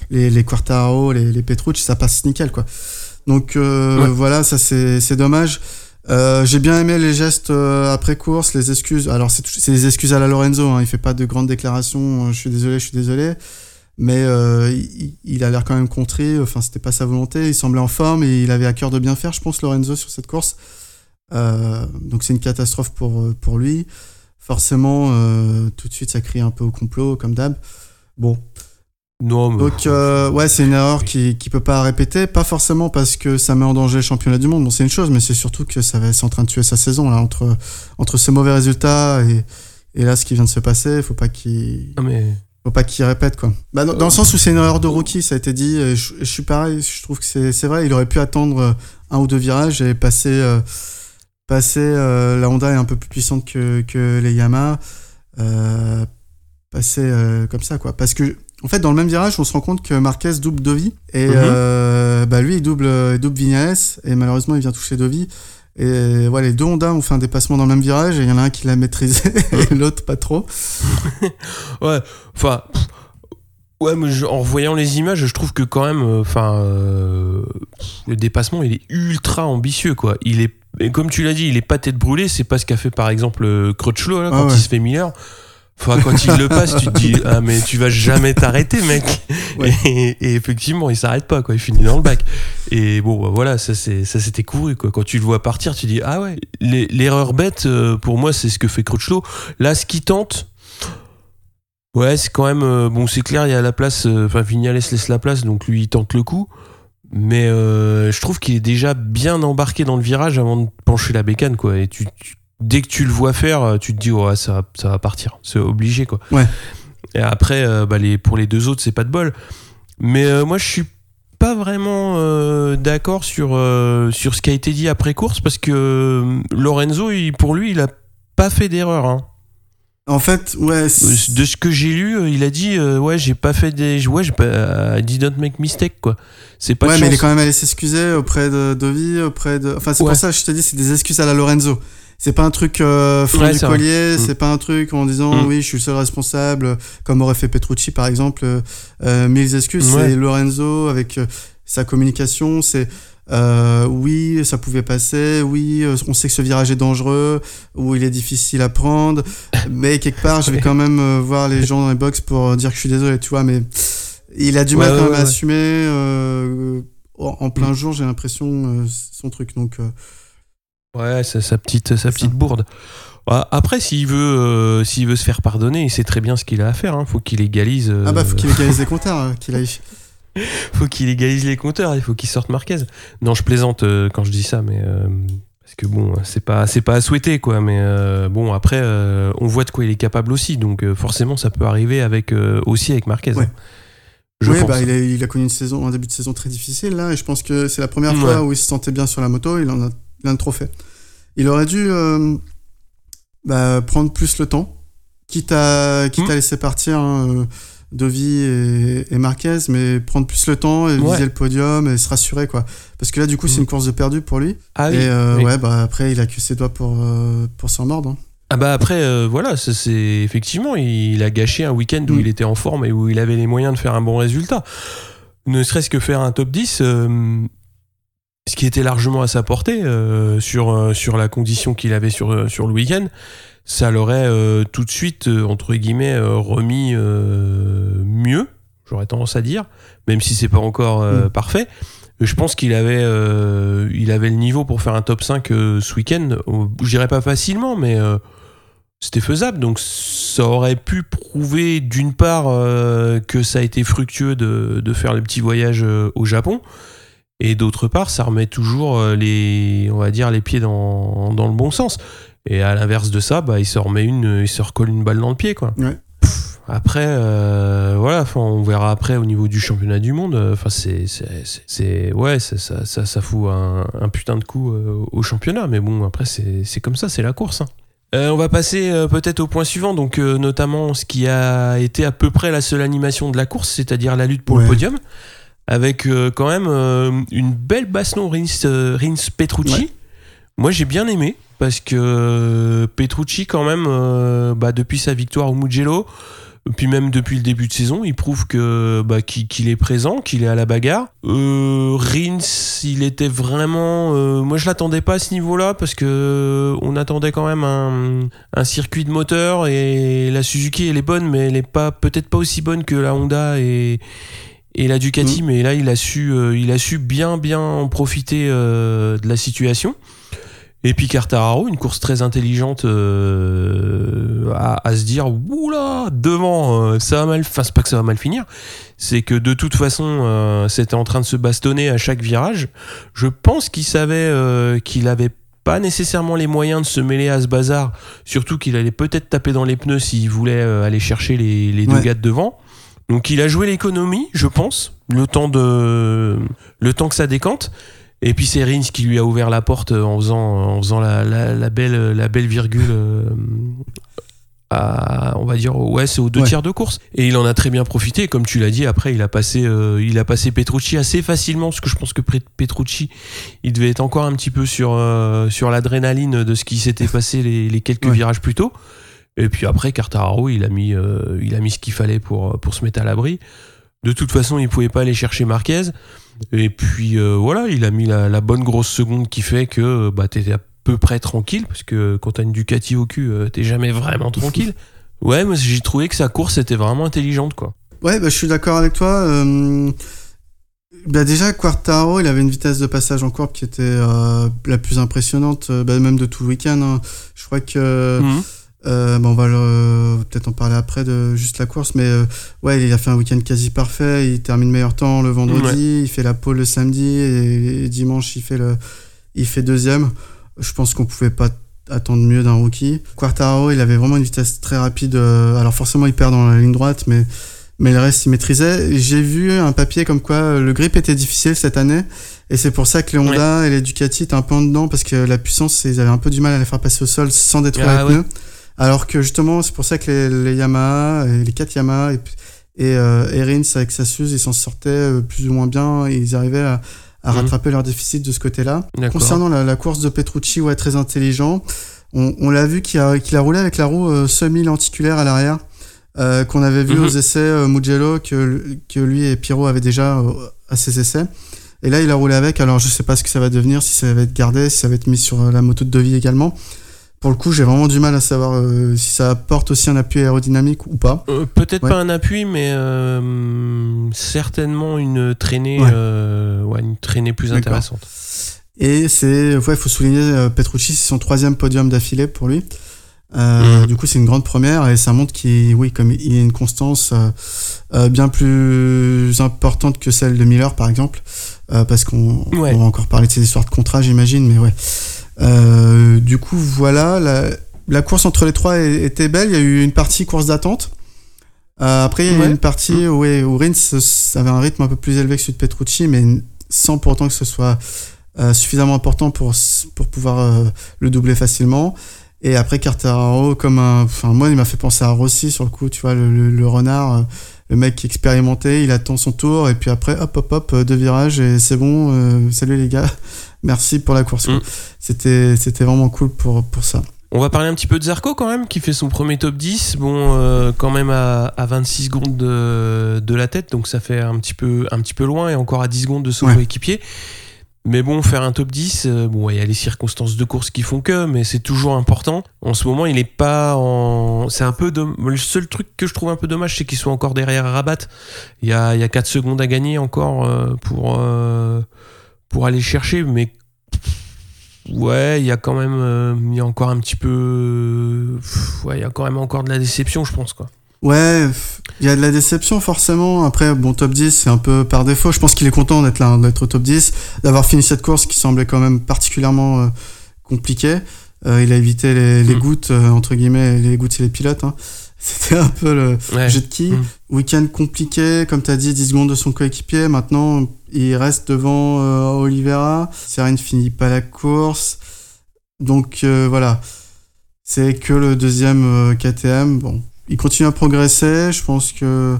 les les Quartaro, les les Petrucci, ça passe nickel quoi. Donc euh, voilà, ça c'est dommage. Euh, j'ai bien aimé les gestes euh, après course, les excuses. Alors c'est les excuses à la Lorenzo. Hein. Il fait pas de grandes déclarations. Je suis désolé, je suis désolé. Mais il, a l'air quand même contré. Enfin, c'était pas sa volonté. Il semblait en forme et il avait à cœur de bien faire, je pense, Lorenzo sur cette course. donc c'est une catastrophe pour pour lui. Forcément, tout de suite, ça crie un peu au complot, comme d'hab. Bon, donc euh, ouais, c'est une erreur qui qui peut pas répéter, pas forcément parce que ça met en danger le championnat du monde. Bon, c'est une chose, mais c'est surtout que ça va c'est en train de tuer sa saison là entre entre ce mauvais résultat et et là ce qui vient de se passer, faut pas qu'il ah, mais faut pas qu'il répète quoi. Bah, dans, le sens où c'est une erreur de rookie, ça a été dit. Je, je, suis pareil, je trouve que c'est c'est vrai, il aurait pu attendre un ou deux virages et passer euh, passer euh, la Honda est un peu plus puissante que que les Yamaha. passer comme ça quoi parce que en fait, dans le même virage, on se rend compte que Marquez double Dovi. Et Mhm. euh, bah, lui, il double, il double Vignales. Et malheureusement, il vient toucher Dovi. Et voilà, les deux Honda ont fait un dépassement dans le même virage. Et il y en a un qui l'a maîtrisé et l'autre pas trop. Ouais, enfin. pff, Ouais, mais je- en voyant les images, je trouve que quand même, euh, enfin, euh, le dépassement, il est ultra ambitieux, quoi. Il est, et comme tu l'as dit, il est pas tête brûlée. C'est pas ce qu'a fait par exemple euh, Crutchlow là, Ah quand ouais. il se fait Miller. Enfin, quand il le passe, tu te dis ah mais tu vas jamais t'arrêter, mec. Ouais. Et, et effectivement, il s'arrête pas, quoi. Il finit dans le bac. Et bon, bah, voilà, ça c'est ça c'était couru, quoi. Quand tu le vois partir, tu dis ah ouais. L'erreur bête, euh, pour moi, c'est ce que fait Crutchlow. Là, ce qu'il tente. Ouais, c'est quand même. euh, bon, c'est clair, il y a la place. euh, Enfin, Vignales laisse la place, donc lui, il tente le coup. Mais euh, je trouve qu'il est déjà bien embarqué dans le virage avant de pencher la bécane, quoi. Et tu, tu- dès que tu le vois faire, euh, tu te dis, ouais, ça, va- ça va partir. C'est obligé, quoi. Ouais. Et après, euh, bah, les, pour les deux autres, c'est pas de bol. Mais euh, moi, je suis pas vraiment euh, d'accord sur, sur ce qui a été dit après course parce que Lorenzo, il- pour lui, il a pas fait d'erreur. Hein. En fait, ouais. C'est- De ce que j'ai lu, il a dit euh, ouais, j'ai pas fait des ouais, j'ai pas I didn't make mistake quoi. C'est pas ouais, mais il est quand même allé s'excuser auprès de Dovi, auprès de. Enfin, c'est Ouais. pour ça que je te dis, c'est des excuses à la Lorenzo. C'est pas un truc euh, fond Ouais, du collier, Mm. c'est pas un truc en disant Mm. oui, je suis le seul responsable, comme aurait fait Petrucci par exemple. Euh, euh, mille excuses, Ouais. c'est Lorenzo avec euh, sa communication, c'est euh, oui, ça pouvait passer, oui, euh, on sait que ce virage est dangereux, ou il est difficile à prendre, mais quelque part, je vais quand même voir les gens dans les box pour dire que je suis désolé, tu vois, mais il a du Ouais, mal quand ouais, même à assumer euh, en plein jour, j'ai l'impression, euh, son truc. Donc, euh, Ouais, sa, sa petite sa petite ça. bourde. Ah, Après, s'il veut euh, s'il veut se faire pardonner, il sait très bien ce qu'il a à faire. Hein. Faut qu'il égalise. euh, ah bah, faut qu'il égalise les compteurs, euh, qu'il aille. faut qu'il égalise les compteurs. Il faut qu'il sorte Marquez. Non, je plaisante euh, quand je dis ça, mais euh, parce que bon, c'est pas c'est pas à souhaiter quoi. Mais euh, bon, après, euh, on voit de quoi il est capable aussi. Donc euh, forcément, ça peut arriver avec euh, aussi avec Marquez. Ouais. hein. Je oui, bah, il, a, il a connu une saison, un début de saison très difficile là, et je pense que c'est la première Ouais. fois où il se sentait bien sur la moto. Il en a, il en a trop fait. Il aurait dû euh, bah, prendre plus le temps, quitte à, quitte à laisser partir hein, euh, Dovi et, et Marquez, mais prendre plus le temps et Ouais. viser le podium et se rassurer quoi. Parce que là, du coup, c'est Mm. une course de perdu pour lui. Ah oui. et euh, oui. ouais, bah après, il a que ses doigts pour pour s'en mordre. hein. Ah bah après, euh, voilà, c'est effectivement, il a gâché un week-end où Mm. il était en forme et où il avait les moyens de faire un bon résultat. Ne serait-ce que faire un top 10, euh, ce qui était largement à sa portée euh, sur, euh, sur la condition qu'il avait sur, euh, sur le week-end, ça l'aurait euh, tout de suite, euh, entre guillemets, remis euh, mieux, j'aurais tendance à dire, même si c'est pas encore euh, Mm. parfait. Je pense qu'il avait, euh, il avait le niveau pour faire un top 5 euh, ce week-end. Je dirais pas facilement, mais euh, c'était faisable. Donc ça aurait pu prouver d'une part euh, que ça a été fructueux de, de faire le petit voyage euh, au Japon. Et d'autre part, ça remet toujours euh, les, on va dire, les pieds dans, dans le bon sens. Et à l'inverse de ça, bah, il se remet une, il se recolle une balle dans le pied, quoi. Ouais. Pff, Après, euh, voilà, enfin, on verra après au niveau du championnat du monde. euh, Enfin, c'est, c'est, ouais, ça, ça, ça, ça fout un, un putain de coup euh, au championnat. Mais bon, après, c'est, comme ça, c'est la course. hein. Euh, on va passer euh, peut-être au point suivant, donc euh, notamment ce qui a été à peu près la seule animation de la course, c'est-à-dire la lutte pour le podium, avec euh, quand même euh, une belle baston Rins, euh, Rins Petrucci. Ouais. Moi j'ai bien aimé parce que Petrucci quand même, bah, depuis sa victoire au Mugello, puis même depuis le début de saison, il prouve que bah, qu'il est présent, qu'il est à la bagarre. Euh, Rins, il était vraiment. euh, moi, je l'attendais pas à ce niveau-là parce que on attendait quand même un, un circuit de moteur et la Suzuki elle est bonne, mais elle est pas peut-être pas aussi bonne que la Honda et et la Ducati. Mais là, il a su, euh, il a su bien bien en profiter euh, de la situation. Et puis Quartararo, une course très intelligente euh, à, à se dire oula devant euh, ça va mal, enfin c'est pas que ça va mal finir, c'est que de toute façon euh, c'était en train de se bastonner à chaque virage. Je pense qu'il savait euh, qu'il avait pas nécessairement les moyens de se mêler à ce bazar, surtout qu'il allait peut-être taper dans les pneus s'il voulait aller chercher les, les deux Ouais. gars de devant. Donc il a joué l'économie, je pense, le temps de le temps que ça décante. Et puis c'est Rins qui lui a ouvert la porte en faisant, en faisant la, la- la belle, la belle virgule euh, à, on va dire, ouais, c'est aux deux Ouais. tiers de course. Et il en a très bien profité. Comme tu l'as dit, après, il a passé, euh, il a passé Petrucci assez facilement, parce que je pense que Petrucci, il devait être encore un petit peu sur, euh, sur l'adrénaline de ce qui s'était passé les, les quelques Ouais. virages plus tôt. Et puis après, Quartararo, il a mis, euh, il a mis ce qu'il fallait pour, pour se mettre à l'abri. De toute façon, il pouvait pas aller chercher Marquez. Et puis euh, voilà, il a mis la, la bonne grosse seconde qui fait que bah, t'étais à peu près tranquille, parce que quand t'as une Ducati au cul, euh, t'es jamais vraiment tranquille. Ouais, mais j'ai trouvé que sa course était vraiment intelligente, quoi. Ouais, bah, je suis d'accord avec toi. Euh, bah, déjà, Quartaro, il avait une vitesse de passage en courbe qui était euh, la plus impressionnante, euh, bah, même de tout le week-end. hein. Je crois que. Mhm. Euh, bon, on va le- peut-être en parler après de juste la course, mais euh, ouais, il a fait un week-end quasi parfait. Il termine meilleur temps le vendredi, il fait la pole le samedi et, et dimanche il fait le, il fait deuxième. Je pense qu'on pouvait pas attendre mieux d'un rookie. Quartaro, il avait vraiment une vitesse très rapide. euh, alors forcément, il perd dans la ligne droite, mais mais le reste, il maîtrisait. J'ai vu un papier comme quoi euh, le grip était difficile cette année, et c'est pour ça que les Honda et les Ducati étaient un peu en dedans parce que la puissance, ils avaient un peu du mal à les faire passer au sol sans détruire Ah les ouais. pneus. Alors que justement, c'est pour ça que les, les Yamaha, et les quatre Yamaha et, et, euh, et Rins avec sa Suze, ils s'en sortaient euh, plus ou moins bien. Et ils arrivaient à, à Mhm. rattraper leur déficit de ce côté-là. Concernant la, la course de Petrucci, ouais, très intelligent. On, on l'a vu qu'il a, a roulé avec la roue euh, semi-lenticulaire à l'arrière, euh, qu'on avait vu Mhm. aux essais euh, Mugello, que, que lui et Pirot avaient déjà euh, à ses essais. Et là, il a roulé avec. Alors, je sais pas ce que ça va devenir, si ça va être gardé, si ça va être mis sur euh, la moto de Devis également. Pour le coup, j'ai vraiment du mal à savoir euh, si ça apporte aussi un appui aérodynamique ou pas. Euh, Peut-être Ouais. pas un appui, mais euh, certainement une traînée, Ouais. ouais, une traînée plus intéressante. Et c'est, ouais, faut souligner Petrucci, c'est son troisième podium d'affilée pour lui. Mhm. Du coup, c'est une grande première et ça montre qu'il, oui, comme il y a une constance bien plus importante que celle de Miller, par exemple, parce qu'on va encore parler de ces histoires de contrat, j'imagine, mais ouais. Euh, du coup, voilà, la, la course entre les trois était belle. Il y a eu une partie course d'attente. Euh, après, il y a eu une partie où, ouais, où Rins avait un rythme un peu plus élevé que celui de Petrucci, mais sans pourtant que ce soit euh, suffisamment important pour, pour pouvoir le doubler facilement. Et après, Quartararo, comme un. Enfin, moi, il m'a fait penser à Rossi sur le coup, tu vois, le, le- le renard, le mec expérimenté, il attend son tour, et puis après, hop, hop, hop, deux virages, et c'est bon, euh, salut les gars, merci pour la course. Mm. C'était C'était vraiment cool pour, pour ça. On va parler un petit peu de Zarco quand même, qui fait son premier top 10. Bon, euh, quand même à, à 26 secondes de, de la tête, donc ça fait un petit, peu, un petit peu loin et encore à 10 secondes de son Ouais. coéquipier. Mais bon, faire un top 10, euh, bon, il y a les circonstances de course qui font que, mais c'est toujours important. En ce moment, il est pas en. C'est un peu. dom- Le seul truc que je trouve un peu dommage, c'est qu'il soit encore derrière Rabat. Il y a, il y a 4 secondes à gagner encore euh, pour, pour aller le chercher, mais Ouais, il y a quand même, euh, il y a encore un petit peu, ouais, il y a quand même encore de la déception, je pense quoi. Ouais, il y a de la déception forcément. Après, bon, top 10, c'est un peu par défaut. Je pense qu'il est content d'être là, hein, d'être au top 10, d'avoir fini cette course qui semblait quand même particulièrement euh, compliquée. Euh, il a évité les, les Mm. gouttes, euh, entre guillemets, les gouttes, c'est les pilotes. hein. C'était un peu le Ouais. jet de qui. Mm. Week-end compliqué, comme tu as dit, 10 secondes de son coéquipier. Maintenant, il reste devant euh, Oliveira. Serena finit pas la course. Donc euh, voilà, c'est que le deuxième euh, KTM. Bon, il continue à progresser. Je pense que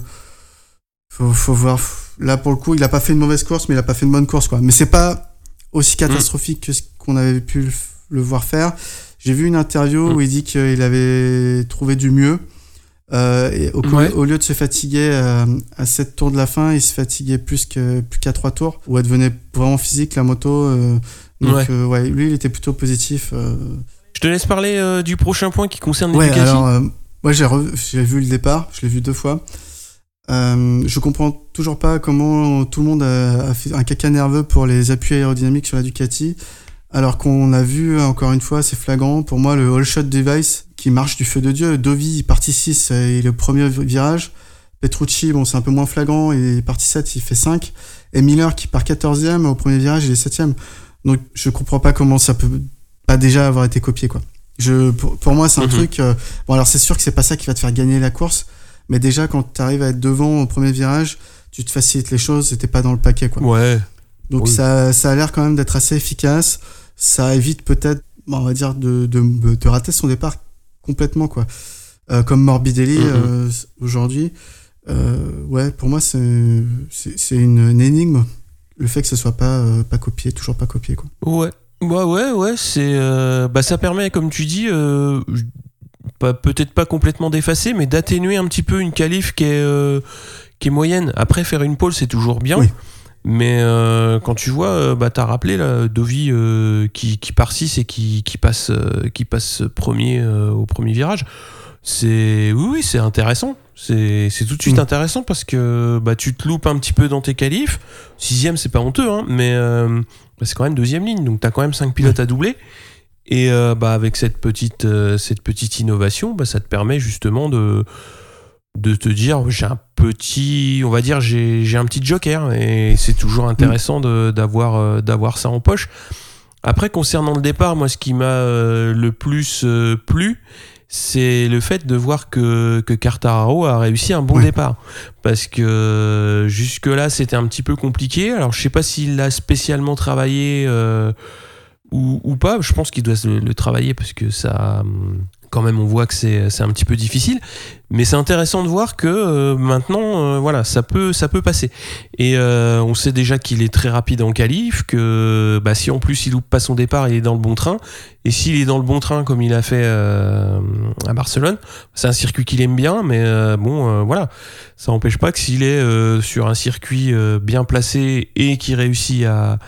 faut, faut voir. Là pour le coup, il a pas fait une mauvaise course, mais il a pas fait une bonne course quoi. Mais c'est pas aussi catastrophique que ce qu'on avait pu le, le voir faire. J'ai vu une interview Mm. où il dit qu'il avait trouvé du mieux. Euh, et au, Ouais. au lieu de se fatiguer euh, à 7 tours de la fin, il se fatiguait plus que plus qu'à 3 tours, où elle devenait vraiment physique la moto. euh, donc Ouais. euh, ouais, lui il était plutôt positif. euh, Je te laisse parler euh, du prochain point qui concerne Ouais, alors, euh, moi j'ai vu le départ, je l'ai vu deux fois. Euh, je comprends toujours pas comment tout le monde a, a fait un caca nerveux pour les appuis aérodynamiques sur la Ducati, alors qu'on a vu encore une fois, c'est flagrant. Pour moi, le all shot device qui marche du feu de dieu. Dovi, il partie 6 et le premier virage. Petrucci, bon, c'est un peu moins flagrant, il est parti 7, il fait 5. Et Miller qui part 14e au premier virage, il est 7e. Donc je comprends pas comment ça peut pas déjà avoir été copié, quoi. Je, pour, pour moi, c'est un Mhm. truc. euh, bon, alors c'est sûr que c'est pas ça qui va te faire gagner la course, mais déjà quand tu arrives à être devant au premier virage, tu te facilites les choses et t'es pas dans le paquet, quoi. Ouais. Donc Oui. ça, ça a l'air quand même d'être assez efficace. Ça évite peut-être, bon, on va dire, de, de, de rater son départ complètement, quoi. comme Morbidelli Mhm. aujourd'hui. Euh, ouais, pour moi, c'est une, une énigme. Le fait que ce soit pas, euh, pas copié, toujours pas copié. Quoi. Ouais. Ouais, ouais, ouais, c'est. euh, bah, ça permet, comme tu dis, euh, pas- peut-être pas complètement d'effacer, mais d'atténuer un petit peu une qualif qui est, euh, qui est moyenne. Après, faire une pole, c'est toujours bien. Oui. Mais euh, quand tu vois, euh, bah, t'as rappelé là, Dovi euh, qui, qui part 6 et qui, qui, passe, euh, qui passe premier euh, au premier virage. C'est oui, oui, c'est intéressant. C'est c'est tout de suite Mm. intéressant parce que bah, tu te loupes un petit peu dans tes qualifs. Sixième, c'est pas honteux, hein, mais euh, bah, c'est quand même deuxième ligne, donc t'as quand même cinq pilotes à doubler. Et euh, bah, avec cette petite, euh, cette petite innovation, bah, ça te permet justement de, de te dire j'ai un petit, on va dire, j'ai j'ai un petit joker. Et c'est toujours intéressant de- d'avoir euh, d'avoir ça en poche. Après, concernant le départ, moi, ce qui m'a euh, le plus euh, plu, c'est le fait de voir que, que Quartararo a réussi un bon Ouais. départ. Parce que jusque-là, c'était un petit peu compliqué. Alors, je sais pas s'il l'a spécialement travaillé euh, ou, ou pas. Je pense qu'il doit le travailler parce que ça. Quand même, on voit que c'est un petit peu difficile, mais c'est intéressant de voir que euh, maintenant, euh, voilà, ça peut, ça peut passer. Et euh, on sait déjà qu'il est très rapide en qualif, que bah, si en plus il loupe pas son départ, il est dans le bon train. Et s'il est dans le bon train comme il a fait euh, à Barcelone, c'est un circuit qu'il aime bien, mais euh, bon, euh, voilà, ça n'empêche pas que s'il est sur un circuit bien placé et qui réussit à,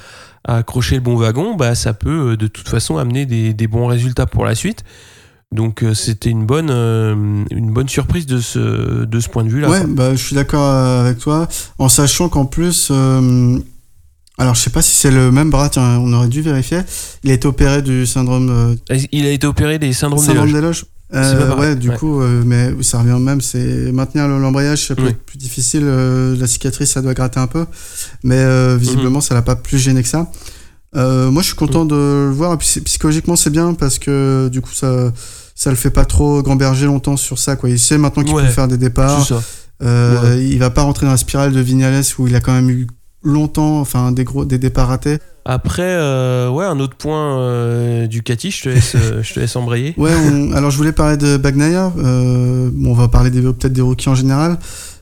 à accrocher le bon wagon, bah, ça peut de toute façon amener des, des bons résultats pour la suite. Donc euh, c'était une bonne, euh, une bonne surprise de ce, de ce point de vue-là. Ouais, quoi. bah, je suis d'accord euh, avec toi, en sachant qu'en plus, euh, alors je sais pas si c'est le même bras, tiens, on aurait dû vérifier. Il a été opéré du syndrome, Il a été opéré des syndromes des syndrome loges. des loges? C'est pareil, ouais, du ouais. coup, mais ça revient au même, c'est maintenir le- l'embrayage, ça peut Oui. être plus difficile. la cicatrice, ça doit gratter un peu, mais Mhm. visiblement, ça l'a pas plus gêné que ça. Moi, je suis content de le voir. Et puis, c'est- psychologiquement, c'est bien parce que du coup, ça, ça le fait pas trop gamberger longtemps sur ça. Quoi. Il sait maintenant qu'il Ouais. peut faire des départs. Euh, Il va pas rentrer dans la spirale de Vignales où il a quand même eu longtemps, enfin, des gros, des départs ratés. Après, euh, ouais, un autre point euh, Ducati, je te laisse, euh, je te laisse embrayer. Ouais, on- alors je voulais parler de Bagnaia. Euh, bon, on va parler des, peut-être des rookies en général,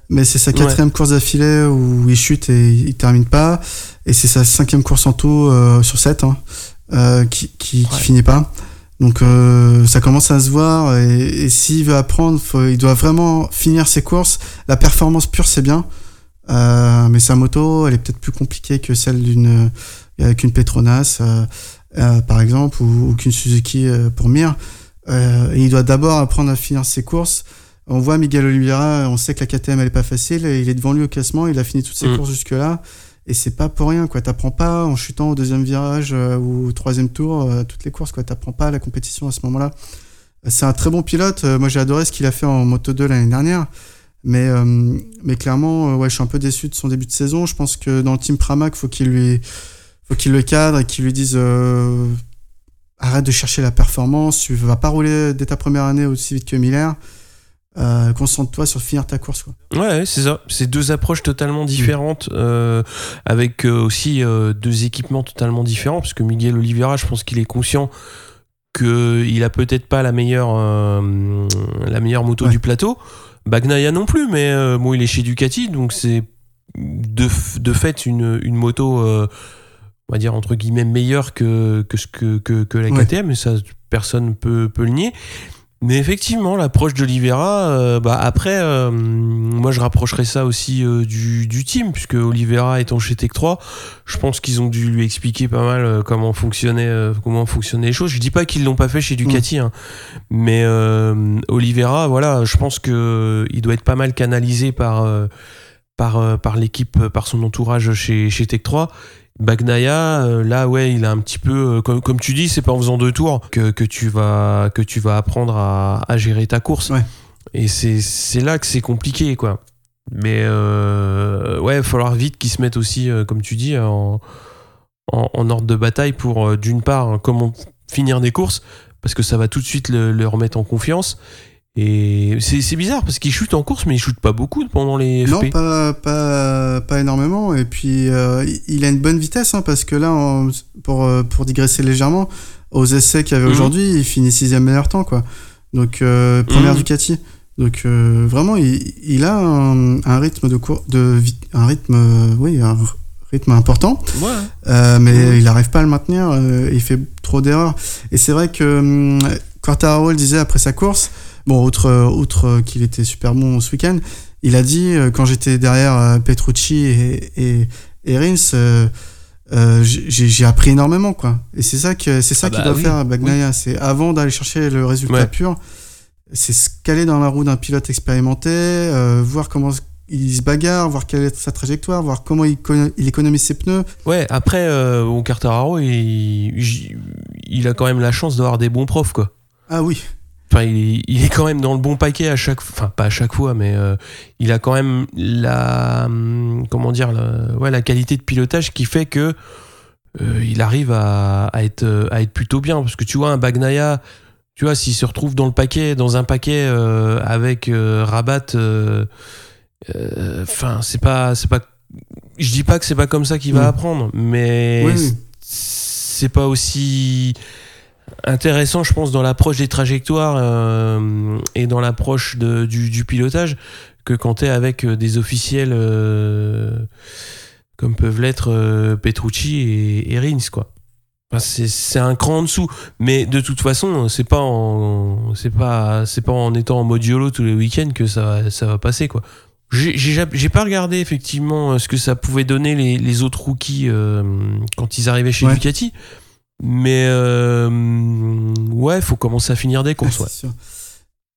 mais c'est sa quatrième course d'affilée où il chute et il termine pas, et c'est sa cinquième course en tout sur 7 hein, qui, qui, qui Ouais. finit pas. Donc euh, ça commence à se voir, et, et s'il veut apprendre, faut- il doit vraiment finir ses courses. La performance pure, c'est bien, euh, mais sa moto, elle est peut-être plus compliquée que celle d'une euh, qu'une Petronas, euh, euh, par exemple, ou, ou qu'une Suzuki pour Mir. Euh, et il doit d'abord apprendre à finir ses courses. On voit Miguel Oliveira, on sait que la KTM elle est pas facile, et il est devant lui au classement, il a fini toutes ses Mm. courses jusque-là, et c'est pas pour rien quoi. T'apprends pas en chutant au deuxième virage euh, ou au troisième tour euh, toutes les courses quoi. T'apprends pas la compétition à ce moment-là. Euh, C'est un très bon pilote. Moi j'ai adoré ce qu'il a fait en Moto 2 l'année dernière, mais mais clairement ouais je suis un peu déçu de son début de saison. Je pense que dans le team Pramac faut qu'il lui faut qu'il le cadre et qu'il lui dise arrête de chercher la performance, tu vas pas rouler dès ta première année aussi vite que Miller. Euh, Concentre-toi sur finir ta course. Quoi. Ouais, c'est ça. C'est deux approches totalement différentes, euh, avec euh, aussi deux équipements totalement différents, parce que Miguel Oliveira, je pense qu'il est conscient qu'il a peut-être pas la meilleure, la meilleure moto Ouais. du plateau. Bagnaia non plus, mais bon, il est chez Ducati, donc c'est de, de fait une, une moto, on va dire entre guillemets, meilleure que, que, ce que, que, que la Ouais. KTM, et ça, personne peut, peut le nier. Mais effectivement, l'approche d'Olivera, euh, bah après, euh, moi je rapprocherais ça aussi euh, du, du team, puisque Olivera étant chez Tech 3, je pense qu'ils ont dû lui expliquer pas mal comment fonctionnaient comment fonctionnaient les choses. Je dis pas qu'ils l'ont pas fait chez Ducati, hein, mais Olivera, voilà, je pense que il doit être pas mal canalisé par par par l'équipe, par son entourage chez chez Tech 3. Bagnaia, euh, là ouais, il a un petit peu, euh, comme, comme tu dis, c'est pas en faisant deux tours que, que tu vas que tu vas apprendre à, à gérer ta course. Ouais. Et c'est là que c'est compliqué quoi. Mais euh, ouais, il va falloir vite qu'ils se mettent aussi, comme tu dis, en, en, en ordre de bataille pour d'une part hein, comment finir des courses parce que ça va tout de suite le, le remettre en confiance. Et c'est c'est bizarre parce qu'il chute en course, mais il chute pas beaucoup pendant les FP. Non, pas, pas, pas énormément. Et puis, euh, il a une bonne vitesse, hein, parce que là, pour, euh, pour digresser légèrement, aux essais qu'il y avait Mhm. aujourd'hui, il finit sixième meilleur temps, quoi. Donc, euh, première Mhm. Ducati. Donc euh, vraiment, il, il a un, un rythme de cours, de un rythme, oui, un rythme important, Ouais. euh, mais il n'arrive pas à le maintenir. il fait trop d'erreurs. Et c'est vrai que hum, Quartararo le disait après sa course. Bon, outre, outre qu'il était super bon ce week-end, il a dit euh, quand j'étais derrière euh, Petrucci et, et, et Rins, euh, j'ai appris énormément quoi. Et c'est ça que c'est ça Ah qu'il bah doit oui. faire Bagnaia. C'est avant d'aller chercher le résultat Ouais. pur, c'est se caler dans la roue d'un pilote expérimenté, euh, voir comment il se bagarre, voir quelle est sa trajectoire, voir comment il, co- il économise ses pneus. Ouais, après, euh, bon, Quartararo, il, il- il a quand même la chance d'avoir des bons profs, quoi. Ah oui, Enfin, il, il est quand même dans le bon paquet à chaque enfin pas à chaque fois mais euh, il a quand même la hum, comment dire la, ouais, la qualité de pilotage qui fait que euh, il arrive à, à être euh, à être plutôt bien parce que tu vois un Bagnaia tu vois s'il se retrouve dans le paquet dans un paquet euh, avec euh, Rabat enfin c'est pas c'est pas je dis pas que c'est pas comme ça qu'il va Mm. apprendre mais oui, oui. c'est pas aussi intéressant, je pense, dans l'approche des trajectoires euh, et dans l'approche du, du pilotage que quand tu es avec euh, des officiels euh, comme peuvent l'être euh, Petrucci et, et Rins, quoi. Enfin, c'est un cran en dessous, mais de toute façon, c'est pas en c'est pas c'est pas en étant en mode YOLO tous les week-ends que ça va, ça va passer quoi. J'ai- J'ai ja- j'ai pas regardé effectivement ce que ça pouvait donner les, les autres rookies quand ils arrivaient chez Ouais. Ducati, mais euh, ouais, faut commencer à finir des courses. Ouais.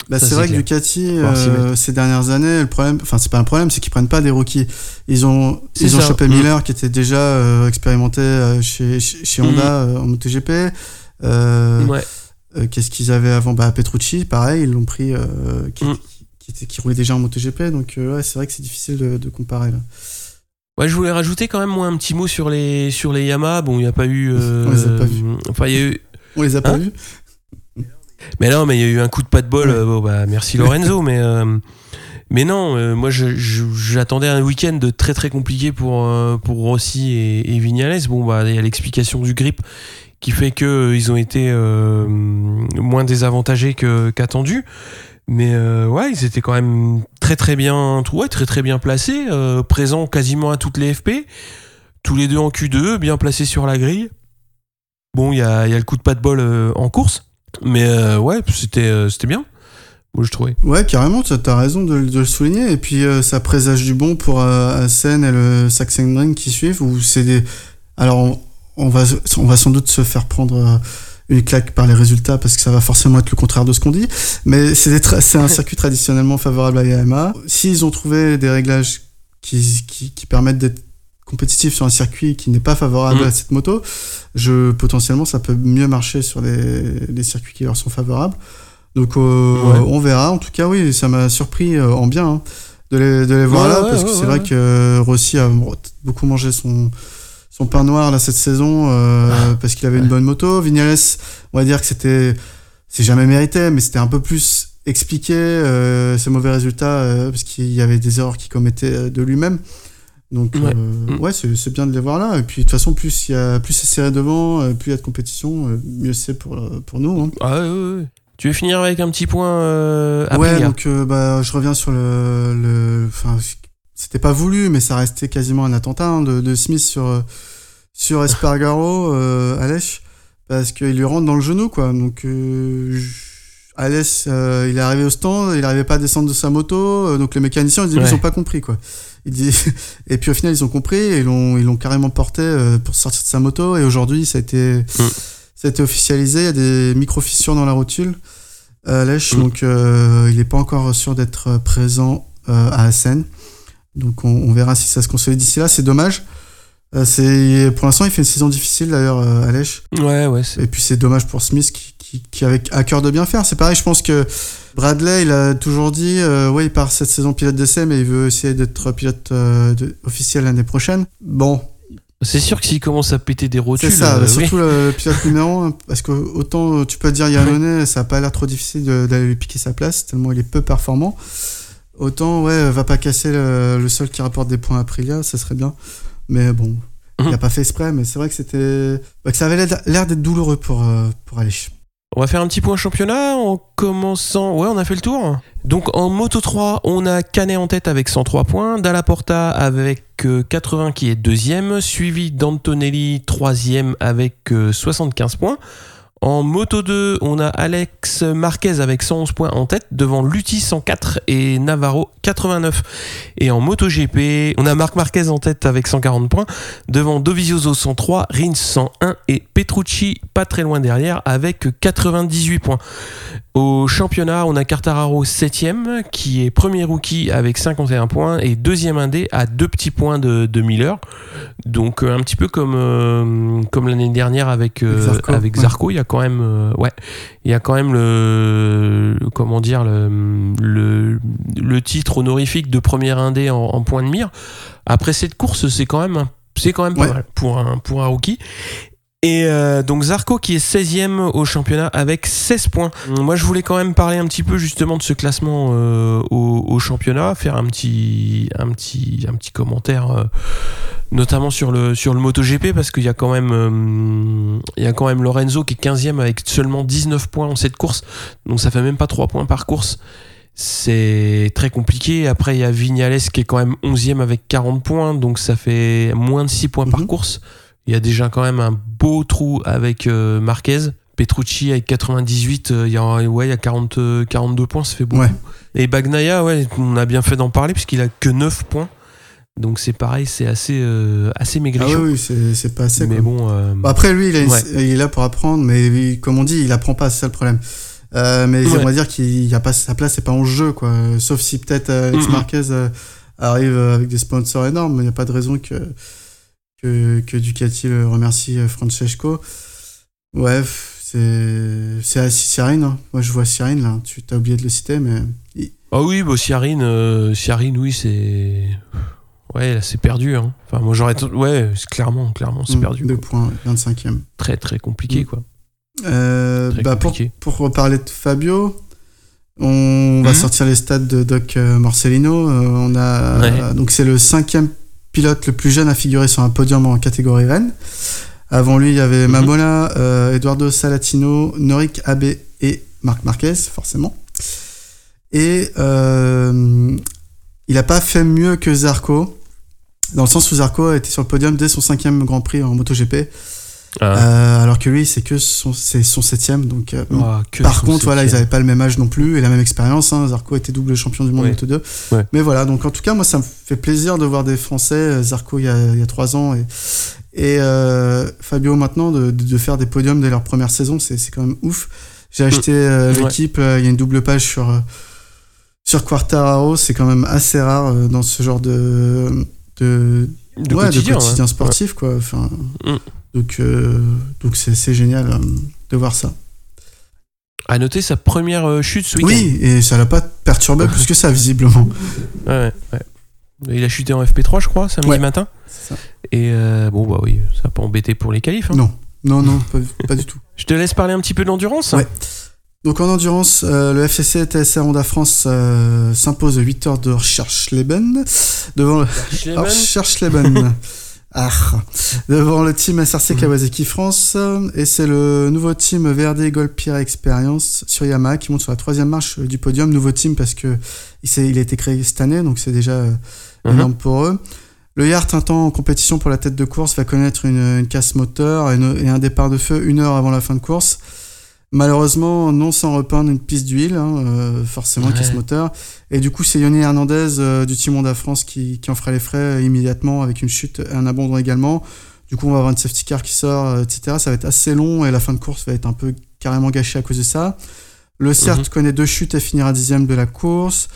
Bah, c'est vrai que. Ducati, euh, ces dernières années, le problème, enfin c'est pas un problème, c'est qu'ils prennent pas des rookies. Ils ont, ils ont chopé Mm. Miller qui était déjà euh, expérimenté euh, chez, chez, Mm. Honda en MotoGP. Ouais. Qu'est-ce qu'ils avaient avant? Bah Petrucci, pareil, ils l'ont pris, qui, Mm. qui, qui était- qui roulait déjà en MotoGP. Donc ouais, c'est vrai que c'est difficile de, de comparer là. Ouais, je voulais rajouter quand même moi un petit mot sur les sur les Yamaha. Bon, il y a pas eu. euh, On les a pas vus. Enfin, il y a eu. On les a pas Hein vus Mais non, mais il y a eu un coup de pas de bol. Ouais. euh, bon, bah, merci Lorenzo, mais euh, mais non, euh, moi j'attendais un week-end de très très compliqué pour pour Rossi et, et Vignales. Bon, bah il y a l'explication du grip qui fait que ils ont été moins désavantagés que qu'attendu. Mais euh, ouais, ils étaient quand même très très bien, ouais, très très bien placés, euh, présents quasiment à toutes les FP, tous les deux en Q2, bien placés sur la grille. Bon, il y a, y a le coup de pas de bol euh, en course, mais ouais, c'était c'était bien. Moi, je trouvais. Ouais, carrément, tu as raison de, le souligner. Et puis, ça présage du bon pour Assen et le Sachsenring qui suivent. Où c'est des... Alors, va, on va sans doute se faire prendre une claque par les résultats parce que ça va forcément être le contraire de ce qu'on dit. Mais c'est un circuit traditionnellement favorable à Yamaha. S'ils ont trouvé des réglages qui, qui, qui permettent d'être compétitifs sur un circuit qui n'est pas favorable Mhm. à cette moto, je, potentiellement, ça peut mieux marcher sur les, les circuits qui leur sont favorables. Donc euh, Ouais. on verra. En tout cas, oui, ça m'a surpris euh, en bien hein, de, les, de les voir Ouais, là ouais, parce que c'est vrai que Rossi a beaucoup mangé son son pain noir là cette saison euh, Ah. parce qu'il avait une bonne moto. Vignales, on va dire que c'était c'est jamais mérité, mais c'était un peu plus expliqué euh, ses mauvais résultats euh, parce qu'il y avait des erreurs qu'il commettait euh, de lui-même. Donc Ouais. Mm. ouais, c'est bien de les voir là. Et puis de toute façon, plus il y a plus c'est serré devant, plus il y a de compétition, mieux c'est pour pour nous. Hein. Ah ouais, ouais, ouais. Tu veux finir avec un petit point euh, Ouais, donc euh, bah, je reviens sur le. le c'était pas voulu, mais ça restait quasiment un attentat hein, de, de Smith sur, euh, sur Espargaro, euh, Alès, parce qu'il lui rentre dans le genou, quoi. Donc, euh, euh, il est arrivé au stand, il n'arrivait pas à descendre de sa moto, euh, donc les mécaniciens, au début, Ouais. ils ont pas compris, quoi. Il dit... Et puis au final, ils ont compris et ils l'ont, ils l'ont carrément porté pour sortir de sa moto. Et aujourd'hui, ça a été, ça a été officialisé. Il y a des micro-fissures dans la rotule. Lèche, Mm. donc il n'est pas encore sûr d'être présent à Assen. Donc on, on verra si ça se consolide d'ici là. C'est dommage. Euh, c'est pour l'instant il fait une saison difficile d'ailleurs euh, à Lèche. Ouais, ouais. Et puis c'est dommage pour Smith qui, qui, qui avait à cœur de bien faire. C'est pareil, je pense que Bradley il a toujours dit euh, ouais il part cette saison pilote d'essai mais il veut essayer d'être pilote euh, de- officiel l'année prochaine. Bon, C'est sûr que s'il commence à péter des rotules. c'est ça, euh, surtout oui. le, pilote numéro 1, parce que autant tu peux dire Yannone, ça a pas l'air trop difficile d'aller lui piquer sa place, tellement il est peu performant. Autant, ouais, va pas casser le, le seul qui rapporte des points à Aprilia, ça serait bien. Mais bon, il Mhm. a pas fait exprès, mais c'est vrai que c'était. bah, que ça avait l'air- d'être douloureux pour, euh, pour Aleix. On va faire un petit point championnat en commençant. Ouais, on a fait le tour. Donc en Moto 3, on a Canet en tête avec 103 points, Dalla Porta avec 80 qui est deuxième, suivi d'Antonelli troisième avec 75 points. En moto 2, on a Alex Marquez avec 111 points en tête devant Lutti 104 et Navarro 89. Et en moto GP, on a Marc Marquez en tête avec 140 points devant Dovizioso 103, Rins 101 et Petrucci pas très loin derrière avec 98 points. Au championnat, on a Cartararo 7ème qui est premier rookie avec 51 points et deuxième indé à deux petits points de, Miller. Donc euh, un petit peu comme, euh, comme l'année dernière avec, euh, Zarco, avec Zarco, il y a quand même ouais, il y a quand même le comment dire le, le, titre honorifique de premier indé en, en point de mire. Après cette course, c'est quand même c'est quand même pas mal pour un, pour un rookie. Et euh, donc Zarco qui est 16e au championnat avec 16 points. Moi je voulais quand même parler un petit peu justement de ce classement euh, au, championnat, faire un petit, un petit, un petit commentaire euh, notamment sur le, sur le MotoGP parce qu'il y a quand même, il y a quand même Lorenzo qui est 15e avec seulement 19 points en cette course. Donc ça fait même pas 3 points par course. C'est très compliqué. Après, il y a Vignales qui est quand même 11e avec 40 points, donc ça fait moins de 6 points par mhm. course. Il y a déjà quand même un beau trou avec euh, Marquez. Petrucci avec 98, euh, il y a, ouais, il y a 40, 42 points, ça fait beaucoup. Et Bagnaia, ouais, on a bien fait d'en parler puisqu'il a que 9 points. Donc c'est pareil, c'est assez, euh, assez maigrichon. Ah oui, c'est pas assez. Mais bon. après, lui, il, est là pour apprendre, mais comme on dit, il apprend pas, c'est ça le problème. mais j'aimerais dire qu'il a pas sa place, c'est pas en jeu, quoi. Sauf si peut-être Alex Marquez arrive avec des sponsors énormes, il n'y a pas de raison que que, que Ducati le remercie euh, Francesco. Ouais, c'est c'est Cyrine. Hein. Moi, je vois Cyrine là. Tu t'as oublié de le citer, mais. Ah oui, bah, Cyrine, euh, oui, c'est. Ouais, c'est perdu. Hein. Enfin, moi, j'aurais. Ouais, clairement, clairement, c'est mm, perdu. 2 points, 25e. Très, très compliqué, mm. quoi. Euh, bah, Pour, pour reparler de Fabio, on va mm-hmm. sortir les stats de Doc euh, Morcellino. on a. Donc, c'est le cinquième pilote le plus jeune à figurer sur un podium en catégorie Rennes. Avant lui, il y avait mhm. euh, Eduardo Salatino, Norik Abe et Marc Marquez, forcément. Et euh, il n'a pas fait mieux que Zarco, dans le sens où Zarco a été sur le podium dès son cinquième Grand Prix en MotoGP. Ah. Euh, alors que lui, c'est que son, c'est son septième. Donc, euh, ah, par contre, voilà, ils n'avaient pas le même âge non plus et la même expérience. Hein. Zarco était double champion du monde Moto 2. Mais voilà, donc en tout cas, moi, ça me fait plaisir de voir des Français. Zarco il y a, trois ans et, et euh, Fabio maintenant de, de, faire des podiums dès leur première saison, c'est, c'est quand même ouf. J'ai mm. acheté l'équipe. Il y a une double page sur sur Quartararo. C'est quand même assez rare dans ce genre de de, de quotidien, sportif, quoi. Enfin. Mm. Donc, euh, donc c'est, génial euh, de voir ça. À noter sa première euh, chute ce week-end. Oui, et ça l'a pas perturbé plus que ça, visiblement. Ouais, ouais. Il a chuté en FP3, je crois, samedi matin. Ça. Et bon, bah oui, ça n'a pas embêté pour les qualifs. Hein. Non, non, non, pas, du tout. Je te laisse parler un petit peu d'endurance. Ouais. Donc en endurance, le FCC TSR Honda France s'impose 8 heures de Recherche-Leben devant Recherche-Leben. Ah, devant le team SRC mhm. Kawasaki France. Et c'est le nouveau team VRD Gold Pierre Experience sur Yamaha qui monte sur la troisième marche du podium. Nouveau team parce que il, a été créé cette année, donc c'est déjà euh, mhm. énorme pour eux. Le Yart, un temps en compétition pour la tête de course, va connaître une, casse moteur et, un départ de feu une heure avant la fin de course. Malheureusement, non sans repeindre une piste d'huile, hein, euh, forcément, qui ce moteur. Et du coup, c'est Yoni Hernandez euh, du Team Honda France qui, qui en ferait les frais immédiatement avec une chute et un abandon également. Du coup, on va avoir une safety car qui sort, euh, etc. Ça va être assez long et la fin de course va être un peu carrément gâchée à cause de ça. Le CERT mhm. connaît deux chutes et finira dixième de la course.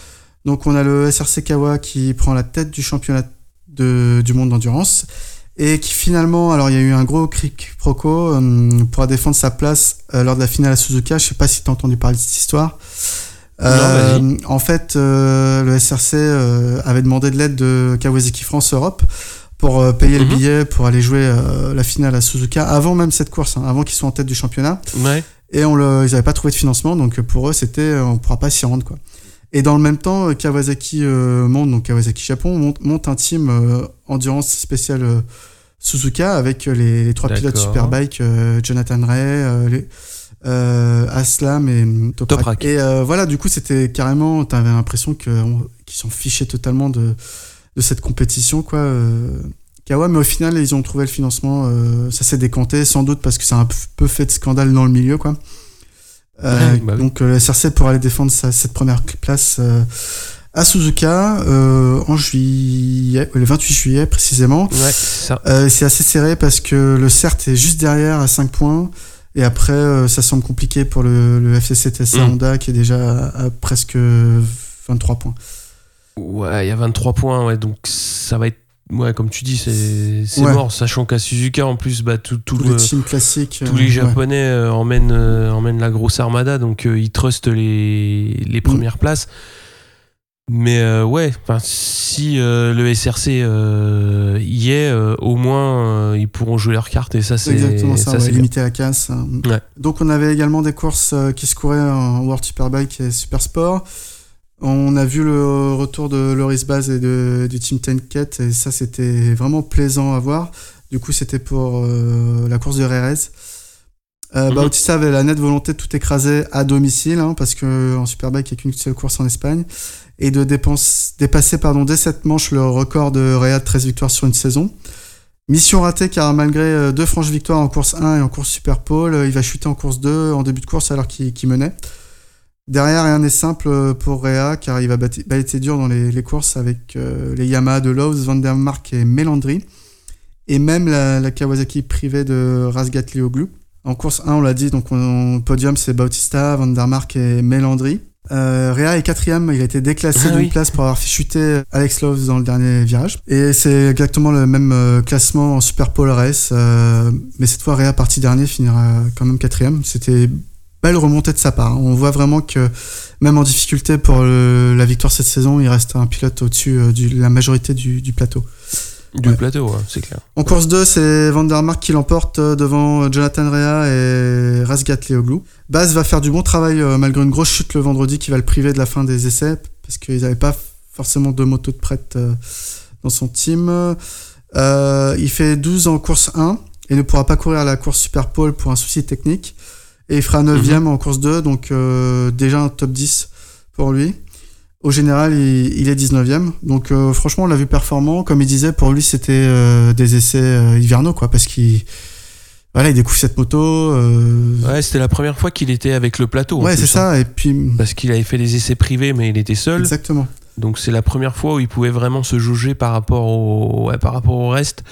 Donc, on a le SRC Kawa qui prend la tête du championnat de, du monde d'endurance et qui finalement, alors il y a eu un gros cric proco euh, pour défendre sa place euh, lors de la finale à Suzuka. Je sais pas si tu as entendu parler de cette histoire. Euh, en fait, le SRC avait demandé de l'aide de Kawasaki France Europe pour payer le mhm. billet pour aller jouer la finale à Suzuka avant même cette course, hein, avant qu'ils soient en tête du championnat. Ouais. Et on le, ils n'avaient pas trouvé de financement, donc pour eux c'était on pourra pas s'y rendre quoi. Et dans le même temps, Kawasaki monte, donc Kawasaki Japon monte, monte un team endurance spéciale Suzuka avec les, trois pilotes Superbike, euh, Jonathan Ray, euh, euh, Aslam et hum, Toprak. Toprak. Et euh, voilà, du coup, c'était carrément, t'avais l'impression qu'ils s'en fichaient totalement de, de cette compétition, quoi. Euh, Kawa, mais au final, ils ont trouvé le financement, euh, ça s'est décanté, sans doute parce que ça a un peu fait de scandale dans le milieu, quoi. Euh, Ouais, bah oui. Donc, euh, la SRC pour aller défendre sa, cette première place euh, à Suzuka euh, en juillet, le 28 juillet précisément. Ouais, ça. Euh, c'est assez serré parce que le CERT est juste derrière à 5 points. Et après, euh, ça semble compliqué pour le, le FCC TSA Mm. Honda qui est déjà à, à presque 23 points. Ouais, il y a 23 points, ouais, donc ça va être. Ouais, comme tu dis, c'est Ouais. mort, sachant qu'à Suzuka, en plus, bah, tout, le- les teams classiques. tous les. Japonais emmènent, emmènent la grosse armada, donc ils trustent les, Mm. les premières places. Mais euh, ouais, si euh, le SRC euh, y est, euh, au moins ils pourront jouer leurs cartes et ça c'est Exactement ça, ça, ouais, limiter la casse. hein. Ouais. Donc on avait également des courses qui se couraient en World Superbike et Super Sport. On a vu le retour de Loris Baz et de, du Team Tenket et ça c'était vraiment plaisant à voir. Du coup c'était pour la course de Rerez. Euh, Mhm. Bautista avait la nette volonté de tout écraser à domicile hein, parce que en Superbike il n'y a qu'une seule course en Espagne et de dépasser pardon, dès cette manche le record de Rea de 13 victoires sur une saison. Mission ratée car malgré euh, deux franches victoires en course 1 et en course Super Pole, euh, il va chuter en course 2 en début de course alors qu'il menait. Derrière, rien n'est simple euh, pour Rea car il va balayer dur dans les, courses avec les Yamaha de Lowe's, Vandermark et Melandry. Et même la, Kawasaki privée de Razgatlioglu. En course 1, on l'a dit, donc on, podium c'est Bautista, Vandermark et Melandry. Euh, Rea est quatrième, il a été déclassé Ah d'une oui. place pour avoir fait chuter Alex Lowe's dans le dernier virage. Et c'est exactement le même euh, classement en Super Pole Race, euh, mais cette fois Rea parti dernier finira quand même quatrième. C'était belle remontée de sa part. hein. On voit vraiment que même en difficulté pour le- la victoire cette saison, il reste un pilote au-dessus euh, de la majorité du, du plateau. Du Ouais. plateau, ouais, c'est clair. En course 2, c'est Vandermark qui l'emporte euh, devant euh, Jonathan Rea et Razgat Leoglu. Baz va faire du bon travail euh, malgré une grosse chute le vendredi qui va le priver de la fin des essais parce qu'ils n'avaient pas forcément de moto de prête dans son team. Euh, il fait 12 en course 1 et ne pourra pas courir à la course Super Pole pour un souci technique. Et il fera 9ème en course 2, donc euh, déjà un top 10 pour lui. Au général, il, il est 19ème. Donc euh, franchement, on l'a vu performant. Comme il disait, pour lui, c'était euh, des essais euh, hivernaux, quoi, parce qu'il voilà, il découvre cette moto. euh, Ouais, c'était la première fois qu'il était avec le plateau. ouais, c'est hein. ça. Et puis Parce qu'il avait fait des essais privés, mais il était seul. exactement. Donc c'est la première fois où il pouvait vraiment se juger par rapport au, ouais, par rapport au reste.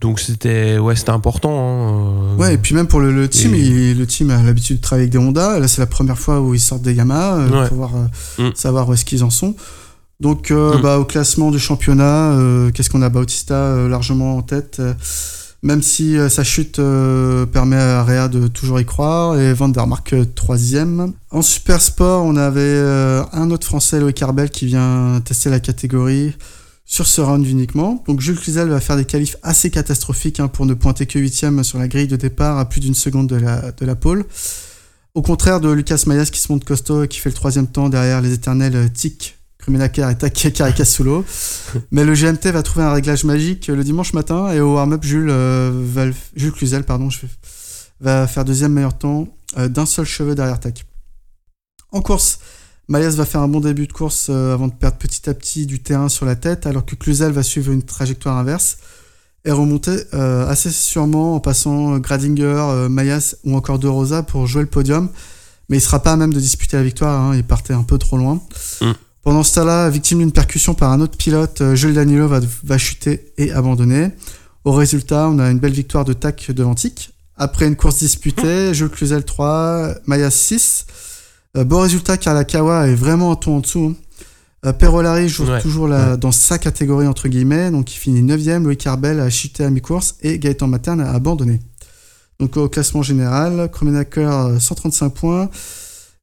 Donc c'était ouais, c'était important. hein, euh. Ouais, et puis même pour le, le team, Et- il- le team a l'habitude de travailler avec des Honda. Là, c'est la première fois où ils sortent des Yamaha euh, Ouais. pour voir, euh, Mm. savoir où est-ce qu'ils en sont. Donc, euh, Mm. bah, au classement du championnat, qu'est-ce qu'on a? Bautista largement en tête même si sa chute permet à Rea de toujours y croire, et Vandermark euh, troisième. En super sport, on avait un autre Français, Loïc Arbel, qui vient tester la catégorie sur ce round uniquement. Donc Jules Cluzel va faire des qualifs assez catastrophiques hein, pour ne pointer que huitième sur la grille de départ à plus d'une seconde de la, de la pole. Au contraire de Lucas Mayas qui se monte costaud et qui fait le troisième temps derricher les éternels euh, Tic, Krumenaker et Take Caricasulo. Mais le GMT va trouver un réglage magique le dimanche matin et au warm-up, Jules, euh, va le- Jules Cluzel pardon, je fais- va faire deuxième meilleur temps euh, d'un seul cheveu derrière Tac. En course, Mayas va faire un bon début de course euh, avant de perdre petit à petit du terrain sur la tête, alors que Cluzel va suivre une trajectoire inverse et remonter euh, assez sûrement en passant Gradinger, euh, Mayas ou encore De Rosa pour jouer le podium. Mais il sera pas à même de disputer la victoire, hein, il partait un peu trop loin. Mm. Pendant ce temps-là, victime d'une percussion par un autre pilote, Jules Danilo va, va chuter et abandonner. Au résultat, on a une belle victoire de TAC devant Tic. Après une course disputée, Jules Cluzel 3, Mayas 6. Euh, bon résultat car la Kawa est vraiment un ton en dessous. hein. Euh, Perolari joue Ouais, toujours la- dans sa catégorie entre guillemets, donc il finit 9ème, Loïc Arbel a chuté à mi-course et Gaëtan Materne a abandonné. Donc au classement général, Kromenaker euh, 135 points,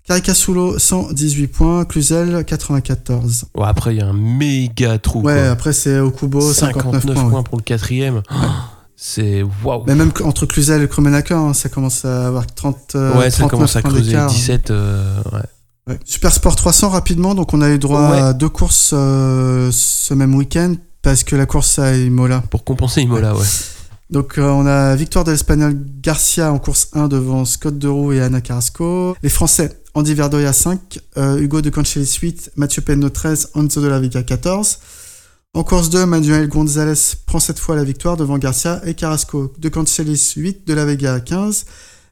Caricasulo 118 points, Cluzel 94. Ouais, après, il y a un méga trou. Ouais, quoi. après c'est Okubo 59, 59 points. points, ouais. pour le quatrième. Oh, c'est waouh. Mais même entre Cluzel et Kromenaker, hein, ça commence à avoir 30 euh, Ouais, ça 39 commence à creuser. d'écart. 17. euh, ouais. Ouais. Super Sport 300 rapidement, donc on a eu droit Ouais. à deux courses euh, ce même week-end parce que la course à Imola Pour compenser Imola, ouais. Donc euh, on a victoire de l'Espagnol Garcia en course 1 devant Scott Deroux et Anna Carrasco. Les Français, Andy Verdoya 5, euh, Hugo de Conchelis 8, Mathieu Penno 13, Anzo de la Vega 14. En course 2, Manuel Gonzalez prend cette fois la victoire devant Garcia et Carrasco. De Conchelis 8, de la Vega 15.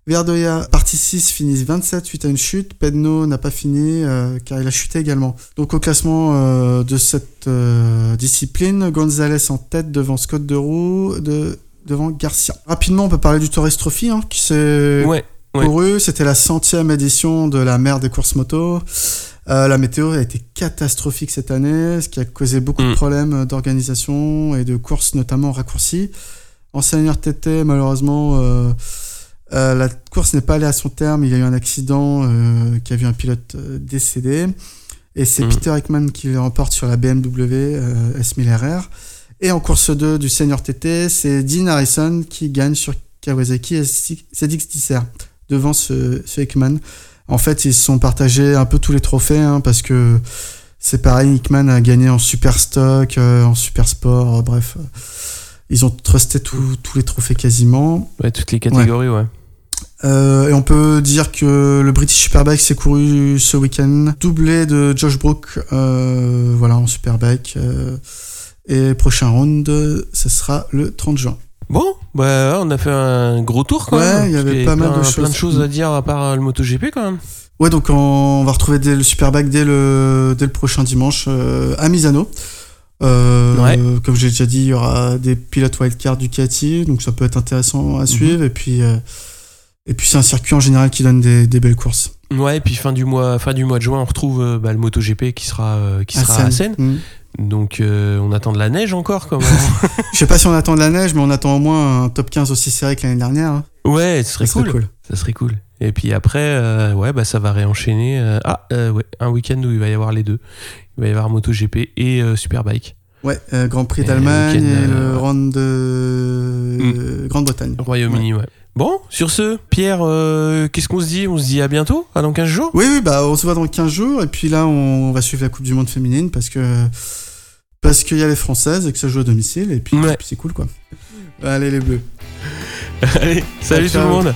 Verdoya, partie 6, finit 27 suite à une chute. Penno n'a pas fini euh, car il a chuté également. Donc au classement euh, de cette euh, discipline, Gonzalez en tête devant Scott Deroux, de, devant Garcia. Rapidement, on peut parler du Torres Trophy hein, qui s'est Ouais. Ouais. couru. C'était la centième édition de la mer des courses moto. Euh, la météo a été catastrophique cette année, ce qui a causé beaucoup de Mm. problèmes d'organisation et de courses, notamment raccourcies. En senior TT, malheureusement, euh, euh, la course n'est pas allée à son terme. Il y a eu un accident qui a vu un pilote décédé. Et c'est Mm. Peter Ekman qui le remporte sur la BMW euh, S1000RR. Et en course 2 du senior TT, c'est Dean Harrison qui gagne sur Kawasaki ZX10R devant ce, ce Ekman. En fait, ils se sont partagés un peu tous les trophées hein, parce que c'est pareil, Ekman a gagné en super stock, euh, en super sport, euh, bref. Ils ont trusté tous tous les trophées quasiment. Ouais, toutes les catégories, ouais. Euh, et on peut dire que le British Superbike s'est couru ce week-end, doublé de Josh Brook, euh, voilà en Superbike. euh, et prochain round, ce sera le 30 juin. Bon, bah on a fait un gros tour quand Ouais, même. il y avait pas mal de plein- choses. Plein de choses à dire à part euh, le MotoGP quand même. Ouais, donc on, va retrouver dès le Superbike dès le, dès le prochain dimanche euh, à Misano. Euh, Ouais. Comme j'ai déjà dit, il y aura des pilotes wildcard Ducati, donc ça peut être intéressant à suivre. Et puis, euh, et puis c'est un circuit en général qui donne des, des belles courses. Ouais, et puis fin du mois, fin du mois de juin, on retrouve euh, bah, le MotoGP qui sera, euh, qui sera à Seine. Mm. Donc euh, on attend de la neige encore, comment Je sais pas si on attend de la neige, mais on attend au moins un top 15 aussi serré que l'année dernière. hein. Ouais, ce serait Ça serait cool. Ça serait cool. Et puis après, euh, ouais, bah ça va réenchaîner. euh, ah, euh, ouais, un week-end où il va y avoir les deux. Il va y avoir MotoGP et euh, Superbike. Ouais, euh, Grand Prix Et d'Allemagne le week-end, et le euh, Round de euh, Grande-Bretagne. Royaume-Uni, ouais. Bon, sur ce, Pierre, euh, qu'est-ce qu'on se dit? On se dit à bientôt À dans 15 jours? Oui, oui, bah on se voit dans 15 jours et puis là on va suivre la Coupe du Monde féminine parce que parce qu'il y a les Françaises et que ça joue à domicile et puis, Ouais. puis c'est cool quoi. Allez les bleus. Allez, salut tout le monde